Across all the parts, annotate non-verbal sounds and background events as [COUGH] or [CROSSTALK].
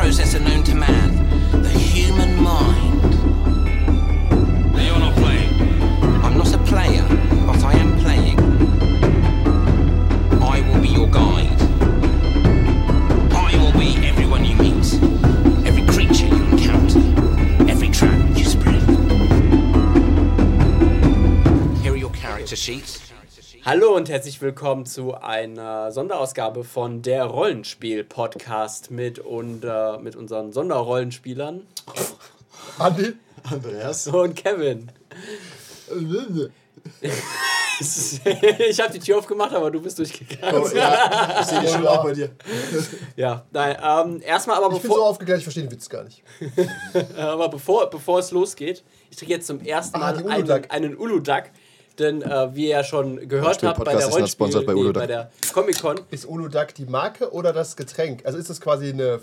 process and no Hallo und herzlich willkommen zu einer Sonderausgabe von der Rollenspiel-Podcast mit, und, äh, mit unseren Sonderrollenspielern Andi? Andreas. und Kevin. [LAUGHS] ich habe die Tür aufgemacht, aber du bist durchgegangen. Oh, ja, ich sehe die schon auch bei dir. Ja, nein, ähm, erstmal aber Ich bin so bevor, aufgeklärt, ich verstehe den Witz gar nicht. [LAUGHS] aber bevor, bevor es losgeht, ich trinke jetzt zum ersten Ah, Mal die einen, einen Uludag. Denn äh, wie ihr ja schon gehört habt bei der ist Rollenspiel, by nee, bei der Comic-Con, Ist Uludag die Marke oder das Getränk? Also ist das quasi eine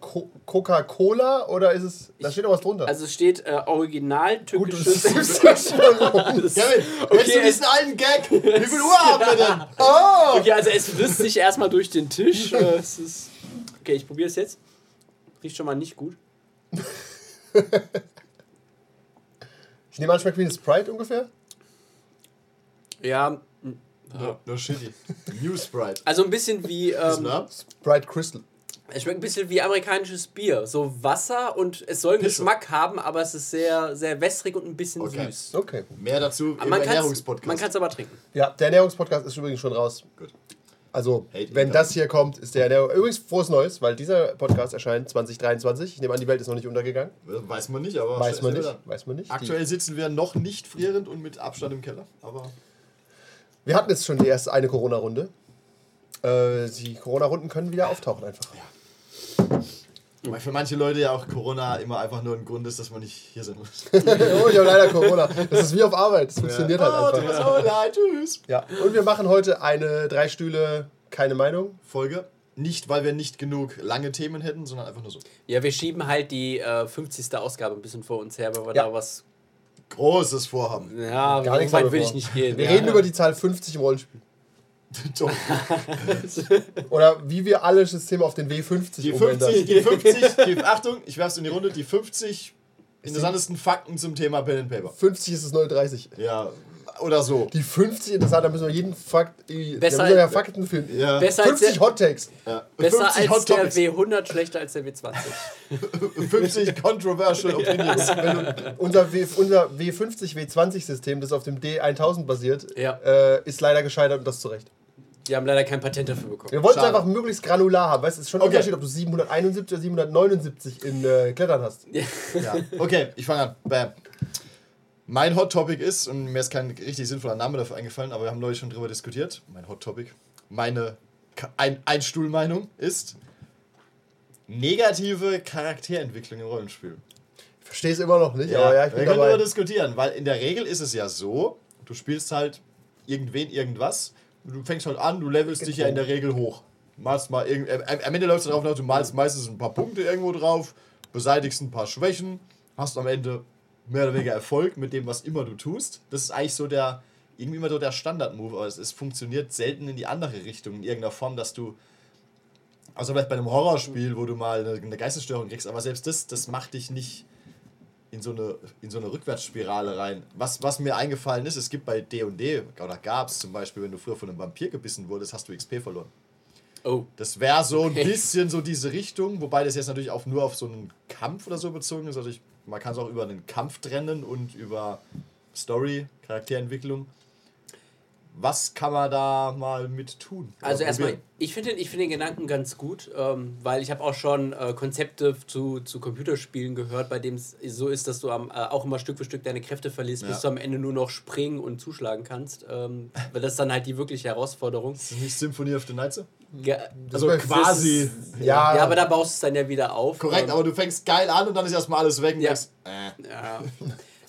Co Coca-Cola oder ist es. Da steht doch was drunter. also es steht äh, original Gut, türkisches... siehst das schon um. Kevin, Okay, du es- diesen alten Gag? Wie viel Uhr haben wir denn? [LAUGHS] Oh! Okay, also es frisst sich erstmal durch den Tisch. [LAUGHS] Äh, es ist okay, ich probiere es jetzt. Riecht schon mal nicht gut. Ich nehme an, schmeckt wie eine Sprite ungefähr. Ja, No, no shitty. New Sprite. also ein bisschen wie. Ähm? Sprite Crystal. es schmeckt ein bisschen wie amerikanisches Bier. So Wasser und es soll einen Pisse. Geschmack haben, aber es ist sehr, sehr wässrig und ein bisschen Okay. süß. Okay. Mehr dazu Aber im man kann es Ernährungspodcast. aber trinken. Ja, der Ernährungspodcast ist übrigens schon raus. Gut. Also, Hate wenn das hier kommt, ist der Ernährung. Übrigens, frohes Neues, weil dieser Podcast erscheint 2023. Ich nehme an, die Welt ist noch nicht untergegangen. Weiß man nicht, aber Weiß man nicht. Weiß man nicht. Aktuell sitzen wir noch nicht frierend und mit Abstand im Keller. Aber wir hatten jetzt schon die erste eine Corona-Runde. Äh, die Corona-Runden können wieder auftauchen einfach. weil für manche Leute ja auch Corona immer einfach nur ein Grund ist, dass man nicht hier sein muss. [LAUGHS] oh, ich habe leider Corona. Das ist wie auf Arbeit. Das funktioniert oh, halt tut einfach. so leid, tschüss. Ja, und wir machen heute eine drei Stühle, keine Meinung. Folge. Nicht, weil wir nicht genug lange Themen hätten, sondern einfach nur so. Ja, wir schieben halt die äh, 50. Ausgabe ein bisschen vor uns her, weil wir Ja. da was. Großes Vorhaben. Ja, Gar nichts weit will ich nicht gehen. Wir ja. reden über die Zahl 50 im Rollenspiel. [LAUGHS] [LAUGHS] Oder wie wir alle Systeme auf den W50 Die umändern. 50, die 50, die, [LAUGHS] Achtung, ich werf's in die Runde, die 50 interessantesten Fakten zum Thema Pen and Paper. 50 ist es 030. Ja, oder so. Die 50 interessant, da müssen wir jeden Fakt. Da Besser müssen wir ja als- Fakten finden. Ja. Besser als 50 der, Hot Takes. Ja. besser 50 als Hot der Topics, W100, schlechter als der W20. 50 [LAUGHS] [LAUGHS] Controversial Opinions. Unser, w, unser W50, W20-System, das auf dem D1000 basiert, Ja. äh, ist leider gescheitert und das zu Recht. Die haben leider kein Patent dafür bekommen. Wir wollten es einfach möglichst granular haben. Weißt du, es ist schon ein Okay. Unterschied, ob du 771 oder 779 in äh, Klettern hast. Ja. [LAUGHS] Okay, ich fange an. Bam. Mein Hot Topic ist, und mir ist kein richtig sinnvoller Name dafür eingefallen, aber wir haben neulich schon drüber diskutiert. Mein Hot Topic, meine ein Einstuhlmeinung ist negative Charakterentwicklung im Rollenspiel. Ich verstehe es immer noch nicht, aber ja, ich wir bin können darüber diskutieren, weil in der Regel ist es ja so, du spielst halt irgendwen, irgendwas, du fängst halt an, du levelst dich ja in der Regel hoch. Malst mal irgend, äh, am Ende läuft es darauf hinaus, du malst meistens ein paar Punkte irgendwo drauf, beseitigst ein paar Schwächen, hast am Ende mehr oder weniger Erfolg mit dem, was immer du tust. Das ist eigentlich so der, irgendwie immer so der Standard-Move, aber es, es funktioniert selten in die andere Richtung, in irgendeiner Form, dass du also vielleicht bei einem Horrorspiel, wo du mal eine, eine Geistesstörung kriegst, aber selbst das, das macht dich nicht in so eine, in so eine Rückwärtsspirale rein. Was, was mir eingefallen ist, es gibt bei D&D, oder gab es zum Beispiel, wenn du früher von einem Vampir gebissen wurdest, hast du XP verloren. Oh. Das wäre so ein Okay. bisschen so diese Richtung, wobei das jetzt natürlich auch nur auf so einen Kampf oder so bezogen ist. Also ich, man kann es auch über einen Kampf trennen und über Story, Charakterentwicklung. Was kann man da mal mit tun? Also erstmal, ich finde den, ich find den Gedanken ganz gut, ähm, weil ich habe auch schon äh, Konzepte zu, zu Computerspielen gehört, bei dem es so ist, dass du am, äh, auch immer Stück für Stück deine Kräfte verlierst, Ja. bis du am Ende nur noch springen und zuschlagen kannst. Ähm, weil das ist dann halt die wirkliche Herausforderung. Ist das nicht Symphony of the Night so? Ja, Also quasi. Ja, ja, aber da baust du es dann ja wieder auf. Korrekt, aber du fängst geil an und dann ist erstmal alles weg und Ja. denkst, äh.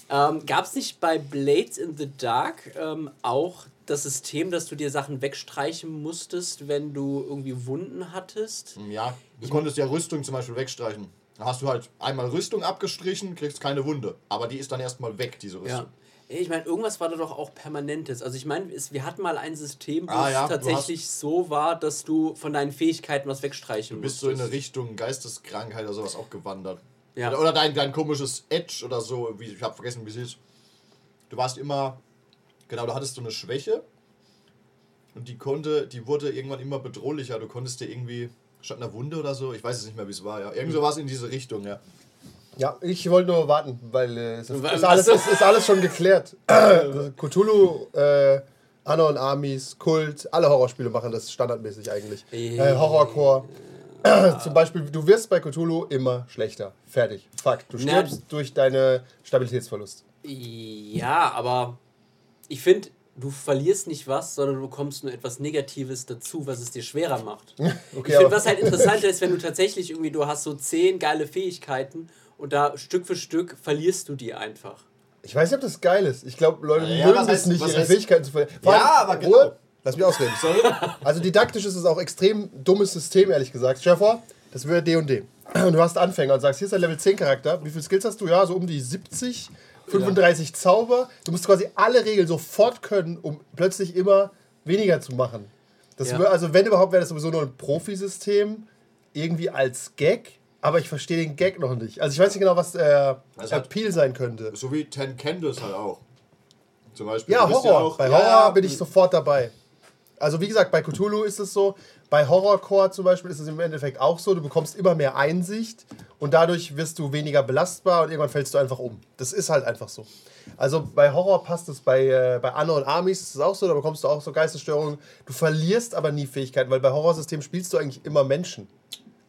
Ja. ähm, Gab es nicht bei Blades in the Dark ähm, auch das System, dass du dir Sachen wegstreichen musstest, wenn du irgendwie Wunden hattest? Ja, du konntest ja Rüstung zum Beispiel wegstreichen. Da hast du halt einmal Rüstung abgestrichen, kriegst keine Wunde. Aber die ist dann erstmal weg, diese Rüstung. Ja. Ich meine, irgendwas war da doch auch Permanentes. Also ich meine, wir hatten mal ein System, wo Ah, ja, es du tatsächlich so war, dass du von deinen Fähigkeiten was wegstreichen Du bist so in eine Richtung Geisteskrankheit oder sowas auch gewandert. Ja. Oder, oder dein, dein komisches Edge oder so, wie, ich habe vergessen, wie es ist. Du warst immer, genau, du hattest so eine Schwäche und die konnte, die wurde irgendwann immer bedrohlicher. Du konntest dir irgendwie, statt einer Wunde oder so, ich weiß es nicht mehr, wie es war, ja. Irgend so war es in diese Richtung, ja. Ja, ich wollte nur warten, weil äh, es ist, ist, alles, ist, ist alles schon geklärt. [CLEARS THROAT] Cthulhu, äh, Anno und Armies, Kult, alle Horrorspiele machen das standardmäßig eigentlich. Äh, Horrorcore. [CLEARS THROAT] Zum Beispiel, du wirst bei Cthulhu immer schlechter. Fertig. Fakt. Du Na, stirbst durch deine Stabilitätsverlust. Ja, aber ich finde, du verlierst nicht was, sondern du bekommst nur etwas Negatives dazu, was es dir schwerer macht. [LAUGHS] Okay, ich finde, was halt interessanter ist, wenn du tatsächlich irgendwie, du hast so zehn geile Fähigkeiten und da Stück für Stück verlierst du die einfach. Ich weiß nicht, ob das geil ist. Ich glaube, Leute Ja, mögen es heißt- nicht, ihre heißt- Fähigkeiten zu verlieren. Vor Ja, aber Ruhe. genau. Lass mich ausreden. Also didaktisch ist es auch extrem dummes System, ehrlich gesagt. Stell dir vor, das wäre D&D. Und du hast Anfänger und sagst, hier ist ein Level 10 Charakter. Wie viele Skills hast du? Ja, so um die 70, 35 Zauber. Du musst quasi alle Regeln sofort können, um plötzlich immer weniger zu machen. Das Ja. wär, also wenn überhaupt, wäre das sowieso nur ein Profisystem, irgendwie als Gag. Aber ich verstehe den Gag noch nicht. Also ich weiß nicht genau, was der Was hat- Appeal sein könnte. So wie Ten Candles halt auch. Zum Beispiel. Ja, Horror. auch- bei ja, Horror bin ich sofort dabei. Also wie gesagt, bei Cthulhu ist es so, bei Horrorcore zum Beispiel ist es im Endeffekt auch so, du bekommst immer mehr Einsicht und dadurch wirst du weniger belastbar und irgendwann fällst du einfach um. Das ist halt einfach so. Also bei Horror passt es, bei, äh, bei Anno und Armies ist es auch so, da bekommst du auch so Geistesstörungen. Du verlierst aber nie Fähigkeiten, weil bei Horrorsystemen spielst du eigentlich immer Menschen.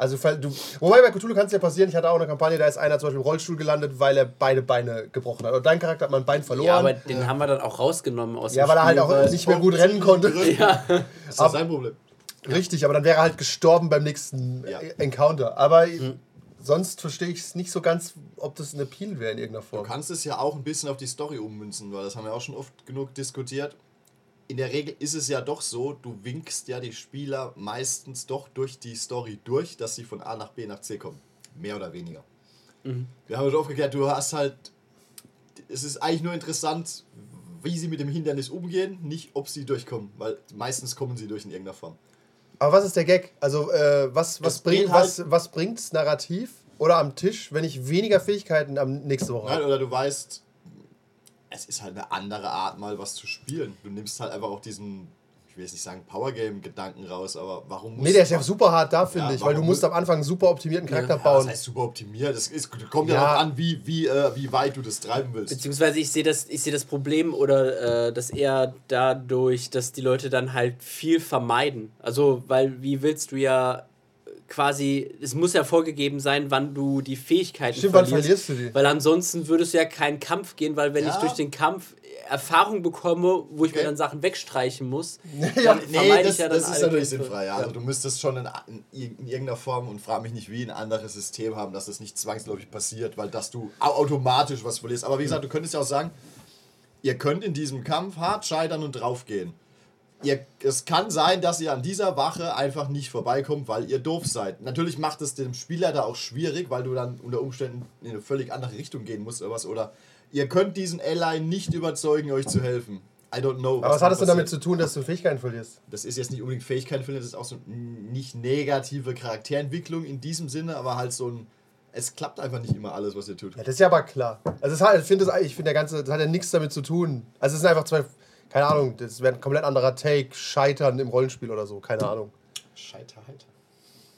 Also du, wobei bei Cthulhu kann es ja passieren, ich hatte auch eine Kampagne, da ist einer zum Beispiel im Rollstuhl gelandet, weil er beide Beine gebrochen hat. Und dein Charakter hat mal ein Bein verloren. Ja, aber den haben wir dann auch rausgenommen aus Ja, dem weil er halt auch nicht mehr gut rennen konnte. [LAUGHS] Ja. Das ist das sein Problem. Richtig, aber dann wäre er halt gestorben beim nächsten Ja. Encounter. Aber Hm. sonst verstehe ich es nicht so ganz, ob das ein Appeal wäre in irgendeiner Du Form. kannst es ja auch ein bisschen auf die Story ummünzen, weil das haben wir auch schon oft genug diskutiert. In der Regel ist es ja doch so, du winkst ja die Spieler meistens doch durch die Story durch, dass sie von A nach B nach C kommen. Mehr oder weniger. Wir haben schon aufgeklärt, du hast halt. Es ist eigentlich nur interessant, wie sie mit dem Hindernis umgehen, nicht ob sie durchkommen, weil meistens kommen sie durch in irgendeiner Form. Aber was ist der Gag? Also, äh, was, was, Es bring, geht halt- was, was bringt's narrativ oder am Tisch, wenn ich weniger Fähigkeiten am nächste Woche Nein, habe? oder du weißt, es ist halt eine andere Art, mal was zu spielen. Du nimmst halt einfach auch diesen, ich will jetzt nicht sagen Powergame-Gedanken raus, aber warum muss Nee, der ist ja super hart da, finde Ja, ich, weil du musst am Anfang einen super optimierten Charakter ja, das bauen. heißt super optimiert. Es ist, kommt ja, Ja. darauf an, wie, wie, äh, wie weit du das treiben willst. Beziehungsweise ich sehe das, ich sehe das Problem oder äh, das eher dadurch, dass die Leute dann halt viel vermeiden. Also, weil wie willst du ja quasi, es muss ja vorgegeben sein, wann du die Fähigkeiten Stimmt, wann verlierst du die? Weil ansonsten würdest du ja keinen Kampf gehen, weil wenn ich Ja. durch den Kampf Erfahrung bekomme, wo ich Okay. mir dann Sachen wegstreichen muss, [LAUGHS] Ja, dann Nee, vermeide das, ich ja dann das ist natürlich Kämpfe. sinnfrei. Ja. Also du müsstest schon in, in, in irgendeiner Form und frag mich nicht wie ein anderes System haben, dass das nicht zwangsläufig passiert, weil dass du au- automatisch was verlierst. Aber wie gesagt, du könntest ja auch sagen, ihr könnt in diesem Kampf hart scheitern und draufgehen. Ihr, es kann sein, dass ihr an dieser Wache einfach nicht vorbeikommt, weil ihr doof seid. Natürlich macht es dem Spieler da auch schwierig, weil du dann unter Umständen in eine völlig andere Richtung gehen musst oder was. Oder ihr könnt diesen Ally nicht überzeugen, euch zu helfen. I don't know. Aber was hat es denn damit zu tun, dass du Fähigkeiten verlierst? Das ist jetzt nicht unbedingt Fähigkeiten finden, das ist auch so n- nicht negative Charakterentwicklung in diesem Sinne, aber halt so ein. Es klappt einfach nicht immer alles, was ihr tut. Ja, das ist ja aber klar. Also es hat, ich finde das, ich finde der ganze, das hat ja nichts damit zu tun. Also es sind einfach zwei, keine Ahnung, das wäre ein komplett anderer Take, Scheitern im Rollenspiel oder so, keine Ahnung. Scheiterheiter.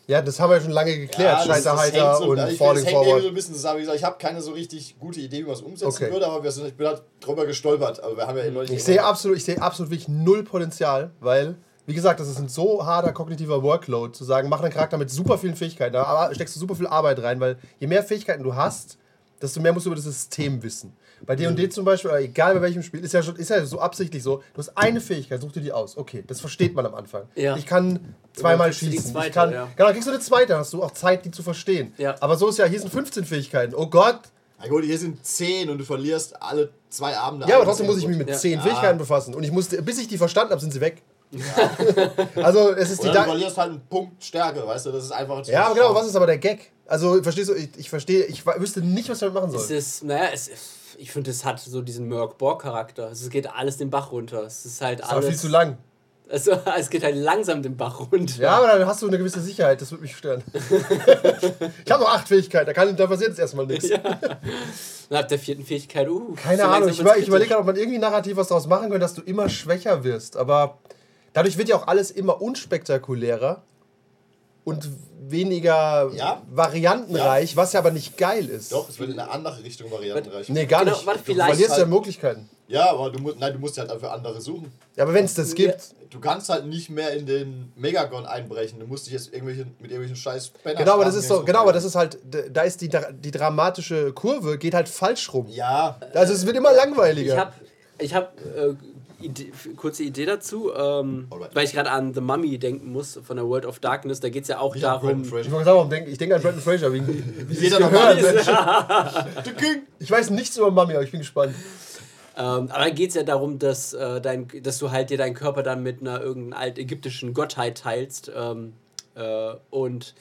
Ja, das haben wir ja schon lange geklärt, Scheiterheiter so, und ich, Falling das hängt irgendwie so Forward. ein bisschen zusammen. Wie gesagt, ich habe keine so richtig gute Idee, wie man es umsetzen Okay. würde, aber wir sind, ich bin halt drüber gestolpert. Aber wir haben ja neulich Ich sehe absolut, ich sehe absolut wirklich null Potenzial, weil, wie gesagt, das ist ein so harter kognitiver Workload, zu sagen, mach einen Charakter mit super vielen Fähigkeiten, da aber steckst du super viel Arbeit rein, weil je mehr Fähigkeiten du hast, desto mehr musst du über das System wissen. Bei D&D zum Beispiel, oder egal bei welchem Spiel, ist ja, schon, ist ja so absichtlich so, du hast eine Fähigkeit, such dir die aus. Okay, das versteht man am Anfang. Ja. Ich kann zweimal du die schießen. zweite, ich kann, ja. Genau, dann kriegst du eine zweite, hast du auch Zeit, die zu verstehen. Ja. Aber so ist ja, hier sind 15 Fähigkeiten. Oh Gott, Na gut, hier sind 10 und du verlierst alle zwei Abende. Ja, aber trotzdem muss ich mich mit Ja. zehn Ja. Fähigkeiten befassen. Und ich musste, bis ich die verstanden habe, sind sie weg. [LAUGHS] also es ist die Oder du da verlierst halt einen Punkt Stärke, weißt du? Das ist einfach. Ja, aber genau, was ist aber der Gag? Also verstehst du, ich, ich verstehe, ich wüsste nicht, was ich damit machen Es soll. ist, naja, es ist, ich finde, es hat so diesen Merc-Borg-Charakter. Also Es geht alles den Bach runter. Es ist halt ist alles. viel zu lang. Also, [LAUGHS] es geht halt langsam den Bach runter. Ja, aber dann hast du eine gewisse Sicherheit, das würde mich stören. [LAUGHS] ich habe noch acht Fähigkeiten, da, kann, da passiert jetzt erstmal nichts. Und ab der vierten Fähigkeit, uh. Keine Ahnung, ich, über, ich überlege gerade, ob man irgendwie narrativ was daraus machen könnte, dass du immer schwächer wirst. Aber dadurch wird ja auch alles immer unspektakulärer und weniger Ja. variantenreich, was ja aber nicht geil ist. Doch, es wird in eine andere Richtung variantenreich. Nee, gar Genau, nicht. warte, du verlierst ja halt- Möglichkeiten. Ja, aber du musst, nein, du musst halt für andere suchen. Ja, aber wenn es das gibt. Du kannst halt nicht mehr in den Megagon einbrechen. Du musst dich jetzt irgendwelche, mit irgendwelchen scheiß Banner Genau, aber das ist so, genau, aber das ist halt, da ist die, die dramatische Kurve, geht halt falsch rum. Ja, Also es wird immer langweiliger. Ich habe ich hab, äh, Idee, kurze Idee dazu, ähm, weil ich gerade an The Mummy denken muss von der World of Darkness. Da geht es ja auch ich darum. Ich sagen, ich denke an Brandon Fraser, [LAUGHS] wie sie Jeder gehört. The [LAUGHS] King. Ich weiß nichts über Mami, aber ich bin gespannt. Ähm, aber da geht es ja darum, dass, äh, dein, dass du halt dir deinen Körper dann mit einer irgendeinen altägyptischen Gottheit teilst. Ähm, äh, und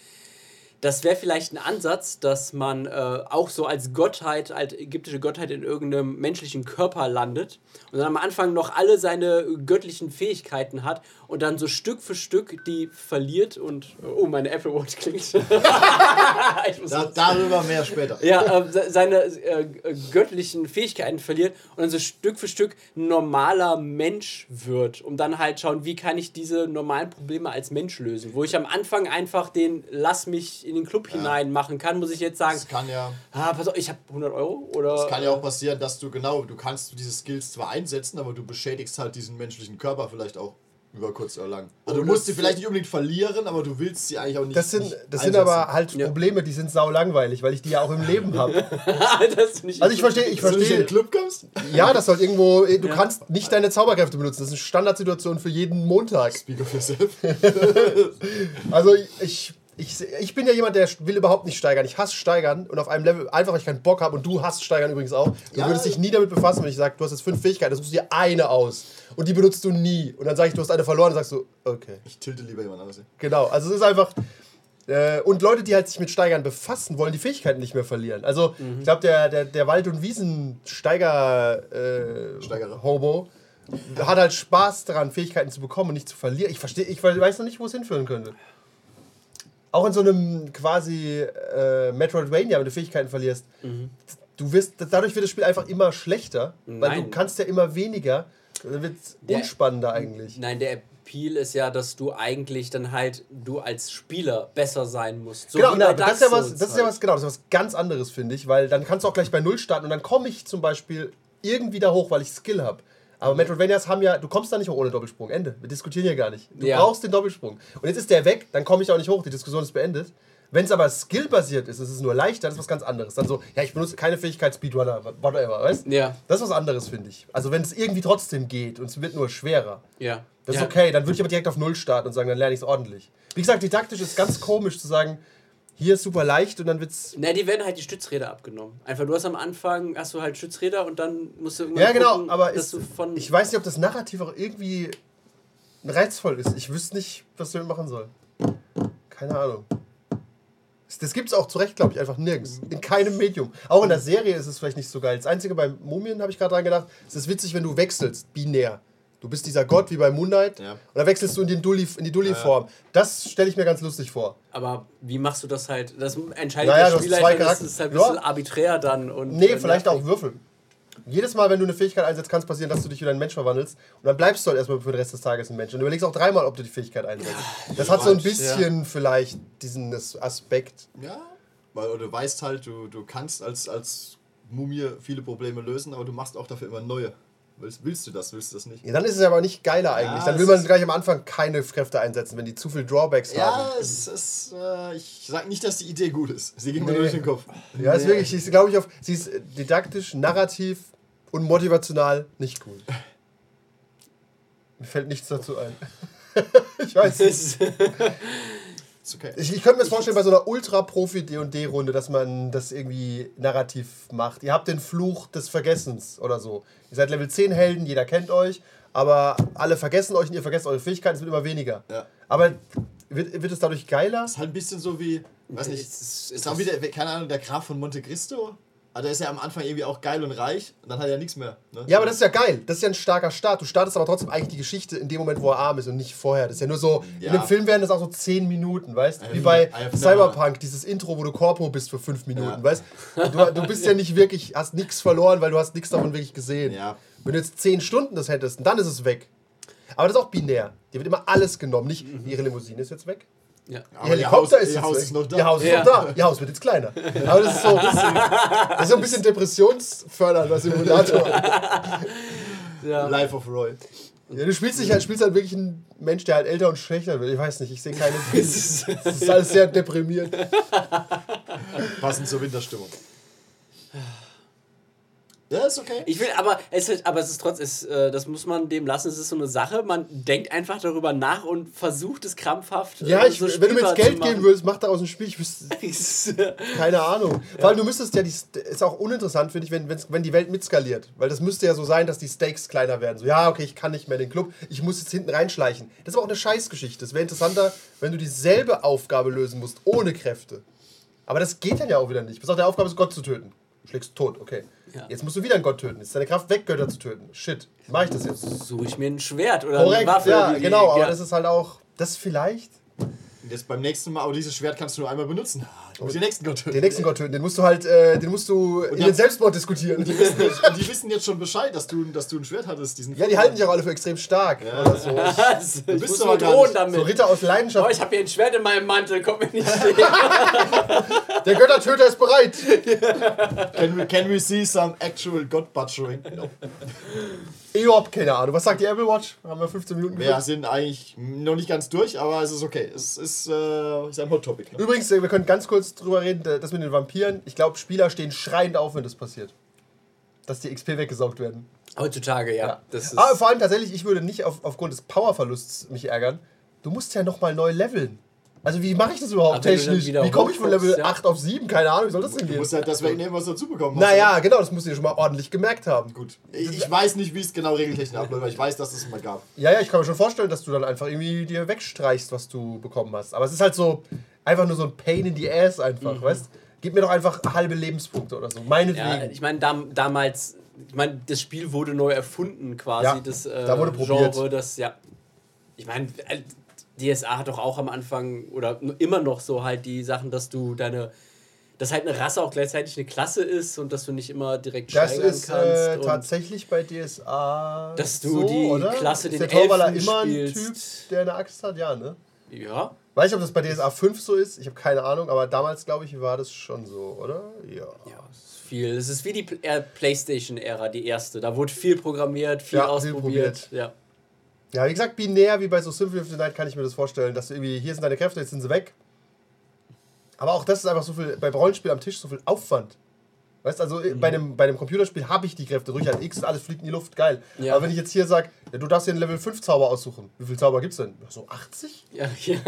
das wäre vielleicht ein Ansatz, dass man äh, auch so als Gottheit, als ägyptische Gottheit in irgendeinem menschlichen Körper landet und dann am Anfang noch alle seine göttlichen Fähigkeiten hat und dann so Stück für Stück die verliert und oh, meine Apple Watch klingt. [LAUGHS] Da, darüber mehr später. ja, äh, se- seine äh, göttlichen Fähigkeiten verliert und dann so Stück für Stück ein normaler Mensch wird, um dann halt schauen, wie kann ich diese normalen Probleme als Mensch lösen. Wo ich am Anfang einfach den Lass mich in den Club hinein machen kann, muss ich jetzt sagen, Es kann ja, ah, pass auf, ich habe 100 Euro oder... es kann ja auch passieren, dass du genau, du kannst diese Skills zwar einsetzen, aber du beschädigst halt diesen menschlichen Körper vielleicht auch über kurz oder lang. Also du Oder musst sie vielleicht nicht unbedingt verlieren, aber du willst sie eigentlich auch nicht. Das sind, nicht das sind aber halt. Probleme, die sind sau langweilig, weil ich die ja auch im Leben habe. [LAUGHS] ich Also ich verstehe, ich Dass du in verstehe. den Club kommst? Ja, das soll irgendwo. Du Ja. kannst nicht deine Zauberkräfte benutzen. Das ist eine Standardsituation für jeden Montag. Speak of yourself. [LAUGHS] Also ich, ich, ich bin ja jemand, der will überhaupt nicht steigern. Ich hasse steigern und auf einem Level einfach, weil ich keinen Bock habe und du hasst steigern übrigens auch. Du Ja. würdest dich nie damit befassen, wenn ich sage, du hast jetzt fünf Fähigkeiten, dann suchst du dir eine aus und die benutzt du nie. Und dann sage ich, du hast eine verloren, dann sagst du, okay. Ich tilte lieber jemand anderes. Genau, also es ist einfach. Äh, und Leute, die halt sich mit Steigern befassen, wollen die Fähigkeiten nicht mehr verlieren. Also, ich glaube, der, der, der Wald- und Wiesen-Steiger-Hobo. Hobo hat halt Spaß daran, Fähigkeiten zu bekommen und nicht zu verlieren. Ich verstehe, ich weiß noch nicht, wo es hinführen könnte. Auch in so einem quasi äh, Metroidvania, wenn du Fähigkeiten verlierst, du wirst, dadurch wird das Spiel einfach immer schlechter, weil du Nein. kannst ja immer weniger. Dann wird es Der- unspannender eigentlich. Nein, der Appeal ist ja, dass du eigentlich dann halt, du als Spieler besser sein musst. So genau, na, das ist ja was, das ist ja halt. was, genau, das ist was ganz anderes, finde ich, weil dann kannst du auch gleich bei Null starten und dann komme ich zum Beispiel irgendwie da hoch, weil ich Skill habe. Aber Metroidvanias haben ja, du kommst da nicht hoch ohne Doppelsprung. Ende. Wir diskutieren hier gar nicht. Du Ja. brauchst den Doppelsprung. Und jetzt ist der weg, dann komme ich auch nicht hoch. Die Diskussion ist beendet. Wenn es aber skillbasiert ist, ist es nur leichter, das ist was ganz anderes. Dann so, ja, ich benutze keine Fähigkeit Speedrunner, whatever, weißt Ja, Das ist was anderes, finde ich. Also wenn es irgendwie trotzdem geht und es wird nur schwerer, ja. das ja. ist okay, dann würde ich aber direkt auf Null starten und sagen, dann lerne ich es ordentlich. Wie gesagt, didaktisch ist ganz komisch zu sagen, hier ist super leicht und dann wird's. Na, die werden halt die Stützräder abgenommen. Einfach, du hast am Anfang, hast du halt Stützräder und dann musst du irgendwann Ja, genau, gucken, aber ist, ich weiß nicht, ob das Narrativ auch irgendwie reizvoll ist. Ich wüsste nicht, was du damit machen soll. Keine Ahnung. Das- Das gibt es auch zu Recht, glaube ich, einfach nirgends. In keinem Medium. Auch in der Serie ist es vielleicht nicht so geil. Das Einzige bei Mumien, habe ich gerade dran gedacht, es ist witzig, wenn du wechselst, binär. Du bist dieser Gott wie bei Moon Knight Ja. und dann wechselst du in, den Dulli, in die Dulli-Form. Das stelle ich mir ganz lustig vor. aber wie machst du das halt? Das entscheidet Naja, du der hast Spieler, meine, das ist halt ein Ja. bisschen arbiträr dann. Und Nee, äh, vielleicht auch würfeln. Jedes Mal, wenn du eine Fähigkeit einsetzt, kann es passieren, dass du dich wieder in einen Mensch verwandelst. Und dann bleibst du halt erstmal für den Rest des Tages ein Mensch. Und du überlegst auch dreimal, ob du die Fähigkeit einsetzt. Das hat so ein bisschen vielleicht diesen Aspekt. Ja, weil du weißt halt, du, du kannst als, als Mumie viele Probleme lösen, aber du machst auch dafür immer neue. Willst, willst du das, willst du das nicht? Ja, dann ist es aber nicht geiler eigentlich. dann es will man gleich am Anfang keine Kräfte einsetzen, wenn die zu viel Drawbacks Ja, haben. es ist, äh, ich sag nicht, dass die Idee gut ist. Sie ging mir Nee. nur durch den Kopf. Ja, ist wirklich, sie ist, glaube ich, auf, sie ist didaktisch, narrativ und motivational nicht cool. Mir fällt nichts dazu ein. [LAUGHS] ich weiß nicht. Ist okay. Ich, ich könnte mir das vorstellen bei so einer Ultra-Profi-D&D-Runde, dass man das irgendwie narrativ macht. Ihr habt den Fluch des Vergessens oder so. Ihr seid Level 10 Helden, jeder kennt euch, aber alle vergessen euch und ihr vergesst eure Fähigkeiten, es wird immer weniger. Ja. Aber wird, wird es dadurch geiler? ist halt ein bisschen so wie, weiß nicht, Es ist- ist, es auch wieder, keine Ahnung, der Graf von Monte Cristo. Aber der ist ja am Anfang irgendwie auch geil und reich und dann hat er ja nichts mehr. Ne? Ja, aber das ist ja geil. Das ist ja ein starker Start. Du startest aber trotzdem eigentlich die Geschichte in dem Moment, wo er arm ist und nicht vorher. Das ist ja nur so, in Ja. dem Film wären das auch so 10 Minuten, weißt du? Wie bei Cyberpunk, dieses Intro, wo du Corpo bist für 5 Minuten, Ja. weißt du? Du bist ja nicht wirklich, hast nichts verloren, weil du hast nichts davon wirklich gesehen. Ja. Wenn du jetzt 10 Stunden das hättest, dann ist es weg. Aber das ist auch binär. Dir wird immer alles genommen. Nicht, ihre Limousine ist jetzt weg. Ja. Aber Ihr Haus- ist, ihr jetzt Haus weg. ist noch da. Ihr Haus ist Ja. noch da. Ihr Haus wird jetzt kleiner. Aber das ist so, das [LAUGHS] ist, das ist so ein bisschen depressionsfördernder Simulator. [LAUGHS] Ja. Life of Roy. Ja, du spielst, dich halt, spielst halt wirklich einen Mensch, der halt älter und schlechter wird. Ich weiß nicht, ich sehe keine. [LAUGHS] das ist alles sehr deprimierend. Passend zur Winterstimmung. Ja, ist okay. Ich will, aber es ist, aber es ist trotzdem, es, äh, das muss man dem lassen. Es ist so eine Sache. Man denkt einfach darüber nach und versucht es krampfhaft. Ja, äh, ich, so wenn du mir jetzt Geld geben würdest, mach daraus ein Spiel. Ich wüsste, [LAUGHS] keine Ahnung. Vor allem, du müsstest ja, die, ist auch uninteressant, finde ich, wenn, wenn die Welt mitskaliert. Weil das müsste ja so sein, dass die Stakes kleiner werden. So, ja, okay, ich kann nicht mehr in den Club, ich muss jetzt hinten reinschleichen. Das ist aber auch eine Scheißgeschichte. Es wäre interessanter, wenn du dieselbe Aufgabe lösen musst, ohne Kräfte. Aber das geht dann ja auch wieder nicht. Pass auf, der Aufgabe ist, Gott zu töten. Schlägst tot, okay. Ja. Jetzt musst du wieder einen Gott töten. Jetzt ist deine Kraft weg, Götter zu töten. Shit, mach ich das jetzt? Suche ich mir ein Schwert oder eine Korrekt, Waffe. ja, die- genau, aber ja. das ist halt auch, das vielleicht Und jetzt beim nächsten Mal, aber dieses Schwert kannst du nur einmal benutzen. Du musst den nächsten Gott töten. Den nächsten Gott töten, den musst du halt, äh, den musst du in ja- den Selbstmord diskutieren. Die wissen, jetzt, und die wissen jetzt schon Bescheid, dass du, dass du ein Schwert hattest. Diesen Ja, die halten sich auch alle für extrem stark. Oder so. [LAUGHS] Was? Ich bist muss aber nur gar drohen damit. so Ritter aus Oh, Leidenschaft. ich habe hier ein Schwert in meinem Mantel, kommt mir nicht [LAUGHS] stehen. Der Göttertöter ist bereit. Can we, can we see some actual God butchering? No. Eob, keine Ahnung. Was sagt die Apple Watch? Haben wir 15 Minuten Wir sind eigentlich noch nicht ganz durch, aber es ist okay. Es ist, äh, ist ein Hot Topic. Ne? Übrigens, äh, wir können ganz kurz drüber reden, das mit den Vampiren. Ich glaube, Spieler stehen schreiend auf, wenn das passiert. Dass die XP weggesaugt werden. Heutzutage, ja. Ja. Das ist, Aber vor allem tatsächlich, ich würde nicht auf, aufgrund des Powerverlusts mich ärgern. Du musst ja nochmal neu leveln. Also wie mache ich das überhaupt du dann technisch? Wie komme ich von Level ja. 8 auf 7? Keine Ahnung, wie soll das denn Du gehen? musst halt deswegen irgendwas dazu bekommen. Naja, genau, das musst du dir schon mal ordentlich gemerkt haben. Gut. Ich, ich weiß nicht, wie es genau regeltechnisch abläuft, aber ich weiß, dass es mal gab. Ja, ja, ich kann mir schon vorstellen, dass du dann einfach irgendwie dir wegstreichst, was du bekommen hast. Aber es ist halt so, einfach nur so ein Pain in the Ass einfach, weißt Gib mir doch einfach halbe Lebenspunkte oder so. ja, Meinetwegen. ich meine, dam, damals, ich meine, das Spiel wurde neu erfunden quasi. Ja, das äh, da wurde probiert. Genre, das, ja. Ich meine, äh, DSA hat doch auch am Anfang oder immer noch so halt die Sachen, dass du deine. Dass halt eine Rasse auch gleichzeitig eine Klasse ist und dass du nicht immer direkt das steigern ist kannst. äh, tatsächlich bei DSA. Dass du so, die oder? Klasse ist den der Elfen immer ein Typ, spielst. der eine Axt hat? Ja, ne? Ja. Weiß ich, ob das bei DSA 5 so ist. Ich habe keine Ahnung, aber damals, glaube ich, war das schon so, oder? Ja. Ja, es ist viel. Es ist wie die äh, PlayStation-Ära, die erste. Da wurde viel programmiert, viel Ja, viel ausprobiert. probiert. Ja. Ja, wie gesagt, binär wie bei so Symphony of the Night kann ich mir das vorstellen, dass du irgendwie, hier sind deine Kräfte, jetzt sind sie weg. Aber auch das ist einfach so viel, bei Rollenspiel am Tisch so viel Aufwand. Weißt also Mhm. bei, einem, bei einem Computerspiel habe ich die Kräfte, drücke halt X und alles fliegt in die Luft, geil. Ja. Aber wenn ich jetzt hier sage, ja, du darfst dir einen Level 5 Zauber aussuchen, wie viele Zauber gibt's denn? Ja, So 80? Ja, ja.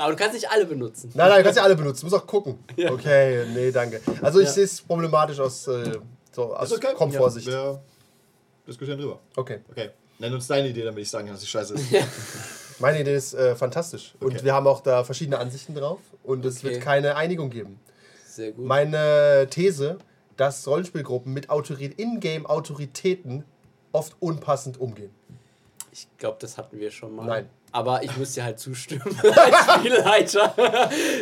Aber du kannst nicht alle benutzen. Nein, nein, du kannst ja alle benutzen, du musst auch gucken. Ja. Okay, nee, danke. Also ich Ja. sehe es problematisch aus, äh, so, aus Ist okay. Komfortsicht. Wir diskutieren drüber. Okay. Okay. Nenn uns deine Idee, damit ich sagen kann, dass die scheiße ist. [LAUGHS] Meine Idee ist äh, fantastisch. Und Okay. wir haben auch da verschiedene Ansichten drauf. Und es Okay. wird keine Einigung geben. Sehr gut. Meine These, dass Rollenspielgruppen mit Autorität, Ingame-Autoritäten oft unpassend umgehen. Ich glaube, das hatten wir schon mal. Nein. Aber ich müsste dir halt zustimmen [LAUGHS] als Spielleiter.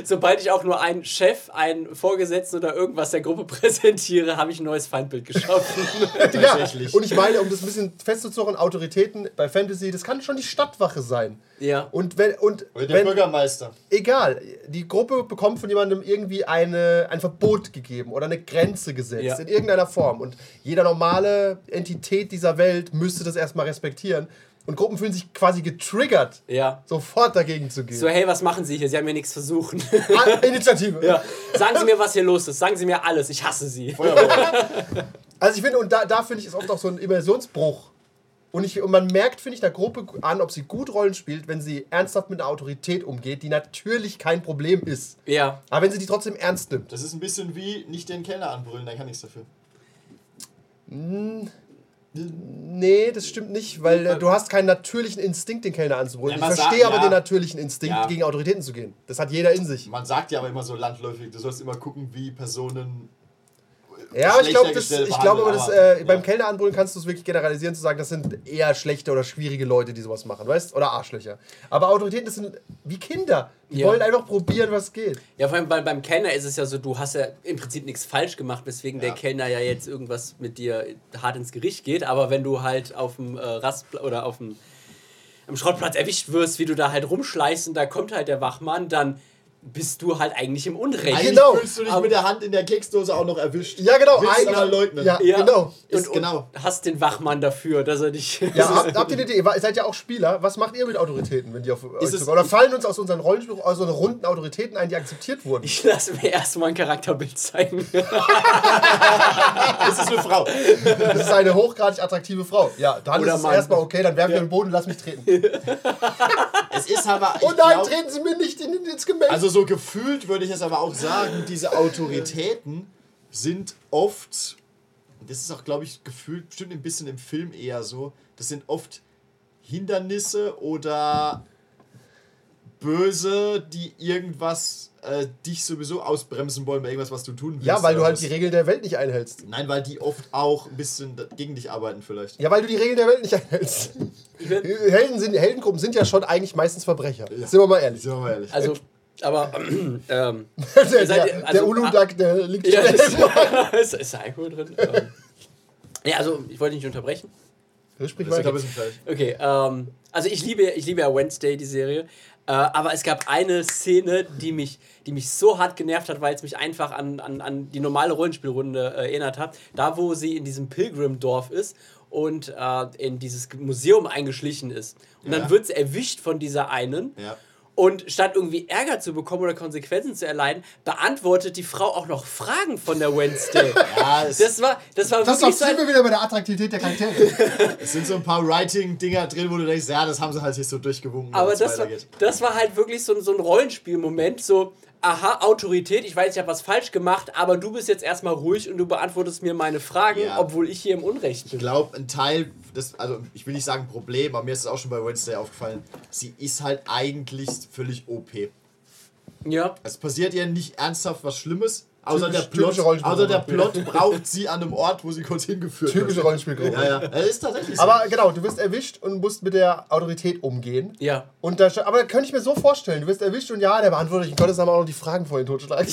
Sobald ich auch nur einen Chef, einen Vorgesetzten oder irgendwas der Gruppe [LAUGHS] präsentiere, habe ich ein neues Feindbild geschaffen. [LAUGHS] Tatsächlich. Und ich meine, um das ein bisschen festzuzurren, Autoritäten bei Fantasy, das kann schon die Stadtwache sein. ja. Und wenn, und Oder der wenn, Bürgermeister. egal, die Gruppe bekommt von jemandem irgendwie eine, ein Verbot gegeben oder eine Grenze gesetzt, Ja. in irgendeiner Form. Und jeder normale Entität dieser Welt müsste das erstmal respektieren. Und Gruppen fühlen sich quasi getriggert, Ja. sofort dagegen zu gehen. So, hey, was machen Sie hier? Sie haben mir nichts versuchen. Ah, Initiative. [LAUGHS] ja. Sagen Sie mir, was hier los ist. Sagen Sie mir alles. Ich hasse Sie. [LAUGHS] Also ich finde, und da, da finde ich, ist oft auch so ein Immersionsbruch. Und, ich, und man merkt, finde ich, der Gruppe an, ob sie gut Rollen spielt, wenn sie ernsthaft mit einer Autorität umgeht, die natürlich kein Problem ist. Ja. Aber wenn sie die trotzdem ernst nimmt. Das ist ein bisschen wie nicht den Kellner anbrüllen, der kann nichts dafür. Nee, das stimmt nicht, weil äh, du hast keinen natürlichen Instinkt, den Kellner anzubrüllen. Ja, ich verstehe sagt- aber ja. den natürlichen Instinkt, Ja. gegen Autoritäten zu gehen. Das hat jeder in sich. Man sagt ja aber immer so landläufig, du sollst immer gucken, wie Personen Ja, ich glaube, schlechter das- ich glaube, aber das, äh, aber, beim ja. Kellner anbrüllen kannst du es wirklich generalisieren, zu sagen, das sind eher schlechte oder schwierige Leute, die sowas machen, weißt Oder Arschlöcher. Aber Autoritäten, das sind wie Kinder. Die Ja. wollen einfach probieren, was geht. Ja, vor allem bei, beim Kellner ist es ja so, du hast ja im Prinzip nichts falsch gemacht, weswegen der Kellner ja jetzt irgendwas mit dir hart ins Gericht geht. Aber wenn du halt auf dem äh, Rastplatz oder auf dem am Schrottplatz erwischt wirst, wie du da halt rumschleichst und da kommt halt der Wachmann, dann bist du halt eigentlich im Unrecht. Eigentlich Genau. fühlst du dich Aber- mit der Hand in der Keksdose auch noch erwischt. Ja, genau. Willst eigentlich- aber leugnen. Ja, Ja, genau. Ist und, genau. und hast den Wachmann dafür, dass er dich. Ja, [LAUGHS] habt, habt ihr eine Idee? Ihr seid ja auch Spieler. Was macht ihr mit Autoritäten, wenn die auf euch es- zukommen? Oder fallen uns aus unseren Rollenspielen aus so eine runden Autoritäten ein, die akzeptiert wurden? ich lasse mir erstmal ein Charakterbild zeigen. [LAUGHS] Es ist eine Frau. Das ist eine hochgradig attraktive Frau. Ja, dann Oder ist es Mann. erstmal okay, dann werfen wir den Boden und lass mich treten. [LAUGHS] Es ist aber. Oh nein, glaub- treten Sie mir nicht in, ins Gemächt. Also so gefühlt würde ich es aber auch sagen, diese Autoritäten sind oft, das ist auch glaube ich gefühlt bestimmt ein bisschen im Film eher so, das sind oft Hindernisse oder Böse, die irgendwas äh, dich sowieso ausbremsen wollen bei irgendwas, was du tun willst. ja, weil du halt die Regeln der Welt nicht einhältst. Nein, weil die oft auch ein bisschen gegen dich arbeiten vielleicht. Ja, weil du die Regeln der Welt nicht einhältst. Helden sind, Heldengruppen sind ja schon eigentlich meistens Verbrecher. Sind wir mal ehrlich. Sind wir mal ehrlich. Also, aber. [LAUGHS] ähm, Der, seid der, ihr- der also- Uludag, der liegt ja, schnell. ist, [LAUGHS] ist, ist da Alkohol drin? Ähm, ja, also, ich wollte nicht unterbrechen. Sprich sind weiter. ein bisschen fertig. Okay, ähm, also ich liebe, ich liebe ja Wednesday, die Serie. Äh, aber es gab eine Szene, die mich, die mich so hart genervt hat, weil es mich einfach an, an, an die normale Rollenspielrunde äh, erinnert hat. Da, wo sie in diesem Pilgrim-Dorf ist und äh, in dieses Museum eingeschlichen ist. Und Ja. dann wird sie erwischt von dieser einen. Ja. Und statt irgendwie Ärger zu bekommen oder Konsequenzen zu erleiden, beantwortet die Frau auch noch Fragen von der Wednesday. [LAUGHS] Ja, Das war, das war Das wirklich so sind wir wieder bei der Attraktivität der Charaktere. [LAUGHS] es sind so ein paar Writing-Dinger drin, wo du denkst, ja, das haben sie halt nicht so durchgewunken. Aber das war, das war halt wirklich so, ein- so ein Rollenspielmoment, so, aha, Autorität, ich weiß, ich habe was falsch gemacht, aber du bist jetzt erstmal ruhig und du beantwortest mir meine Fragen, Ja. obwohl ich hier im Unrecht Ich bin. glaube, ein Teil, das, also ich will nicht sagen Problem, aber mir ist es auch schon bei Wednesday aufgefallen, sie ist halt eigentlich völlig OP. Ja. Es passiert ihr nicht ernsthaft was Schlimmes, außer, Typisch- der, Plot, typische außer der Plot braucht sie an einem Ort, wo sie kurz hingeführt Typische wird. Rollenspielgruppe. Ja, ja, es ist tatsächlich so. Aber genau, du wirst erwischt und musst mit der Autorität umgehen. Ja. Und da, aber könnte ich mir so vorstellen, du wirst erwischt und ja, der beantwortet in Gottes Namen auch noch die Fragen vor den Totschlag. [LAUGHS]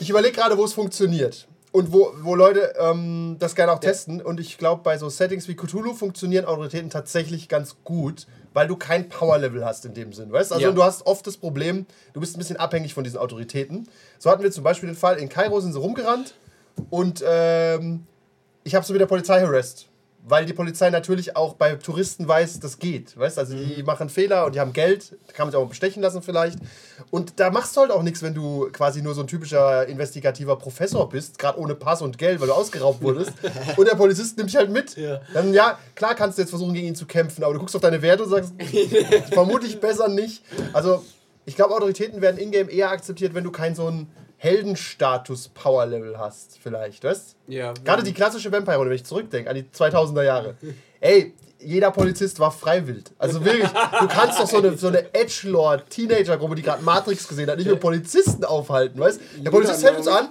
ich überlege gerade, wo es funktioniert. Und wo, wo Leute ähm, das gerne auch testen. Und ich glaube, bei so Settings wie Cthulhu funktionieren Autoritäten tatsächlich ganz gut, weil du kein Power-Level hast in dem Sinn. Weißt also Ja. du hast oft das Problem, du bist ein bisschen abhängig von diesen Autoritäten. So hatten wir zum Beispiel den Fall, in Kairo sind sie rumgerannt und ähm, ich habe mit der Polizei harassed. Weil die Polizei natürlich auch bei Touristen weiß, das geht. Weißt also die machen Fehler und die haben Geld, da kann man sich auch bestechen lassen vielleicht. Und da machst du halt auch nichts, wenn du quasi nur so ein typischer investigativer Professor bist, gerade ohne Pass und Geld, weil du ausgeraubt wurdest. [LAUGHS] und der Polizist nimmt dich halt mit. Ja. Dann ja, klar kannst du jetzt versuchen, gegen ihn zu kämpfen, aber du guckst auf deine Werte und sagst, [LAUGHS] vermutlich besser nicht. Also, ich glaube, Autoritäten werden in-game eher akzeptiert, wenn du kein so ein Heldenstatus-Power-Level hast, vielleicht, weißt Ja. Gerade die klassische Vampire-Runde, wenn ich zurückdenke an die 2000er Jahre. [LAUGHS] Ey, jeder Polizist war freiwillig. Also wirklich, du kannst doch so eine, so eine Edgelord-Teenager-Gruppe, die gerade Matrix gesehen hat, nicht mit Polizisten aufhalten, weißt Der Polizist hält uns an.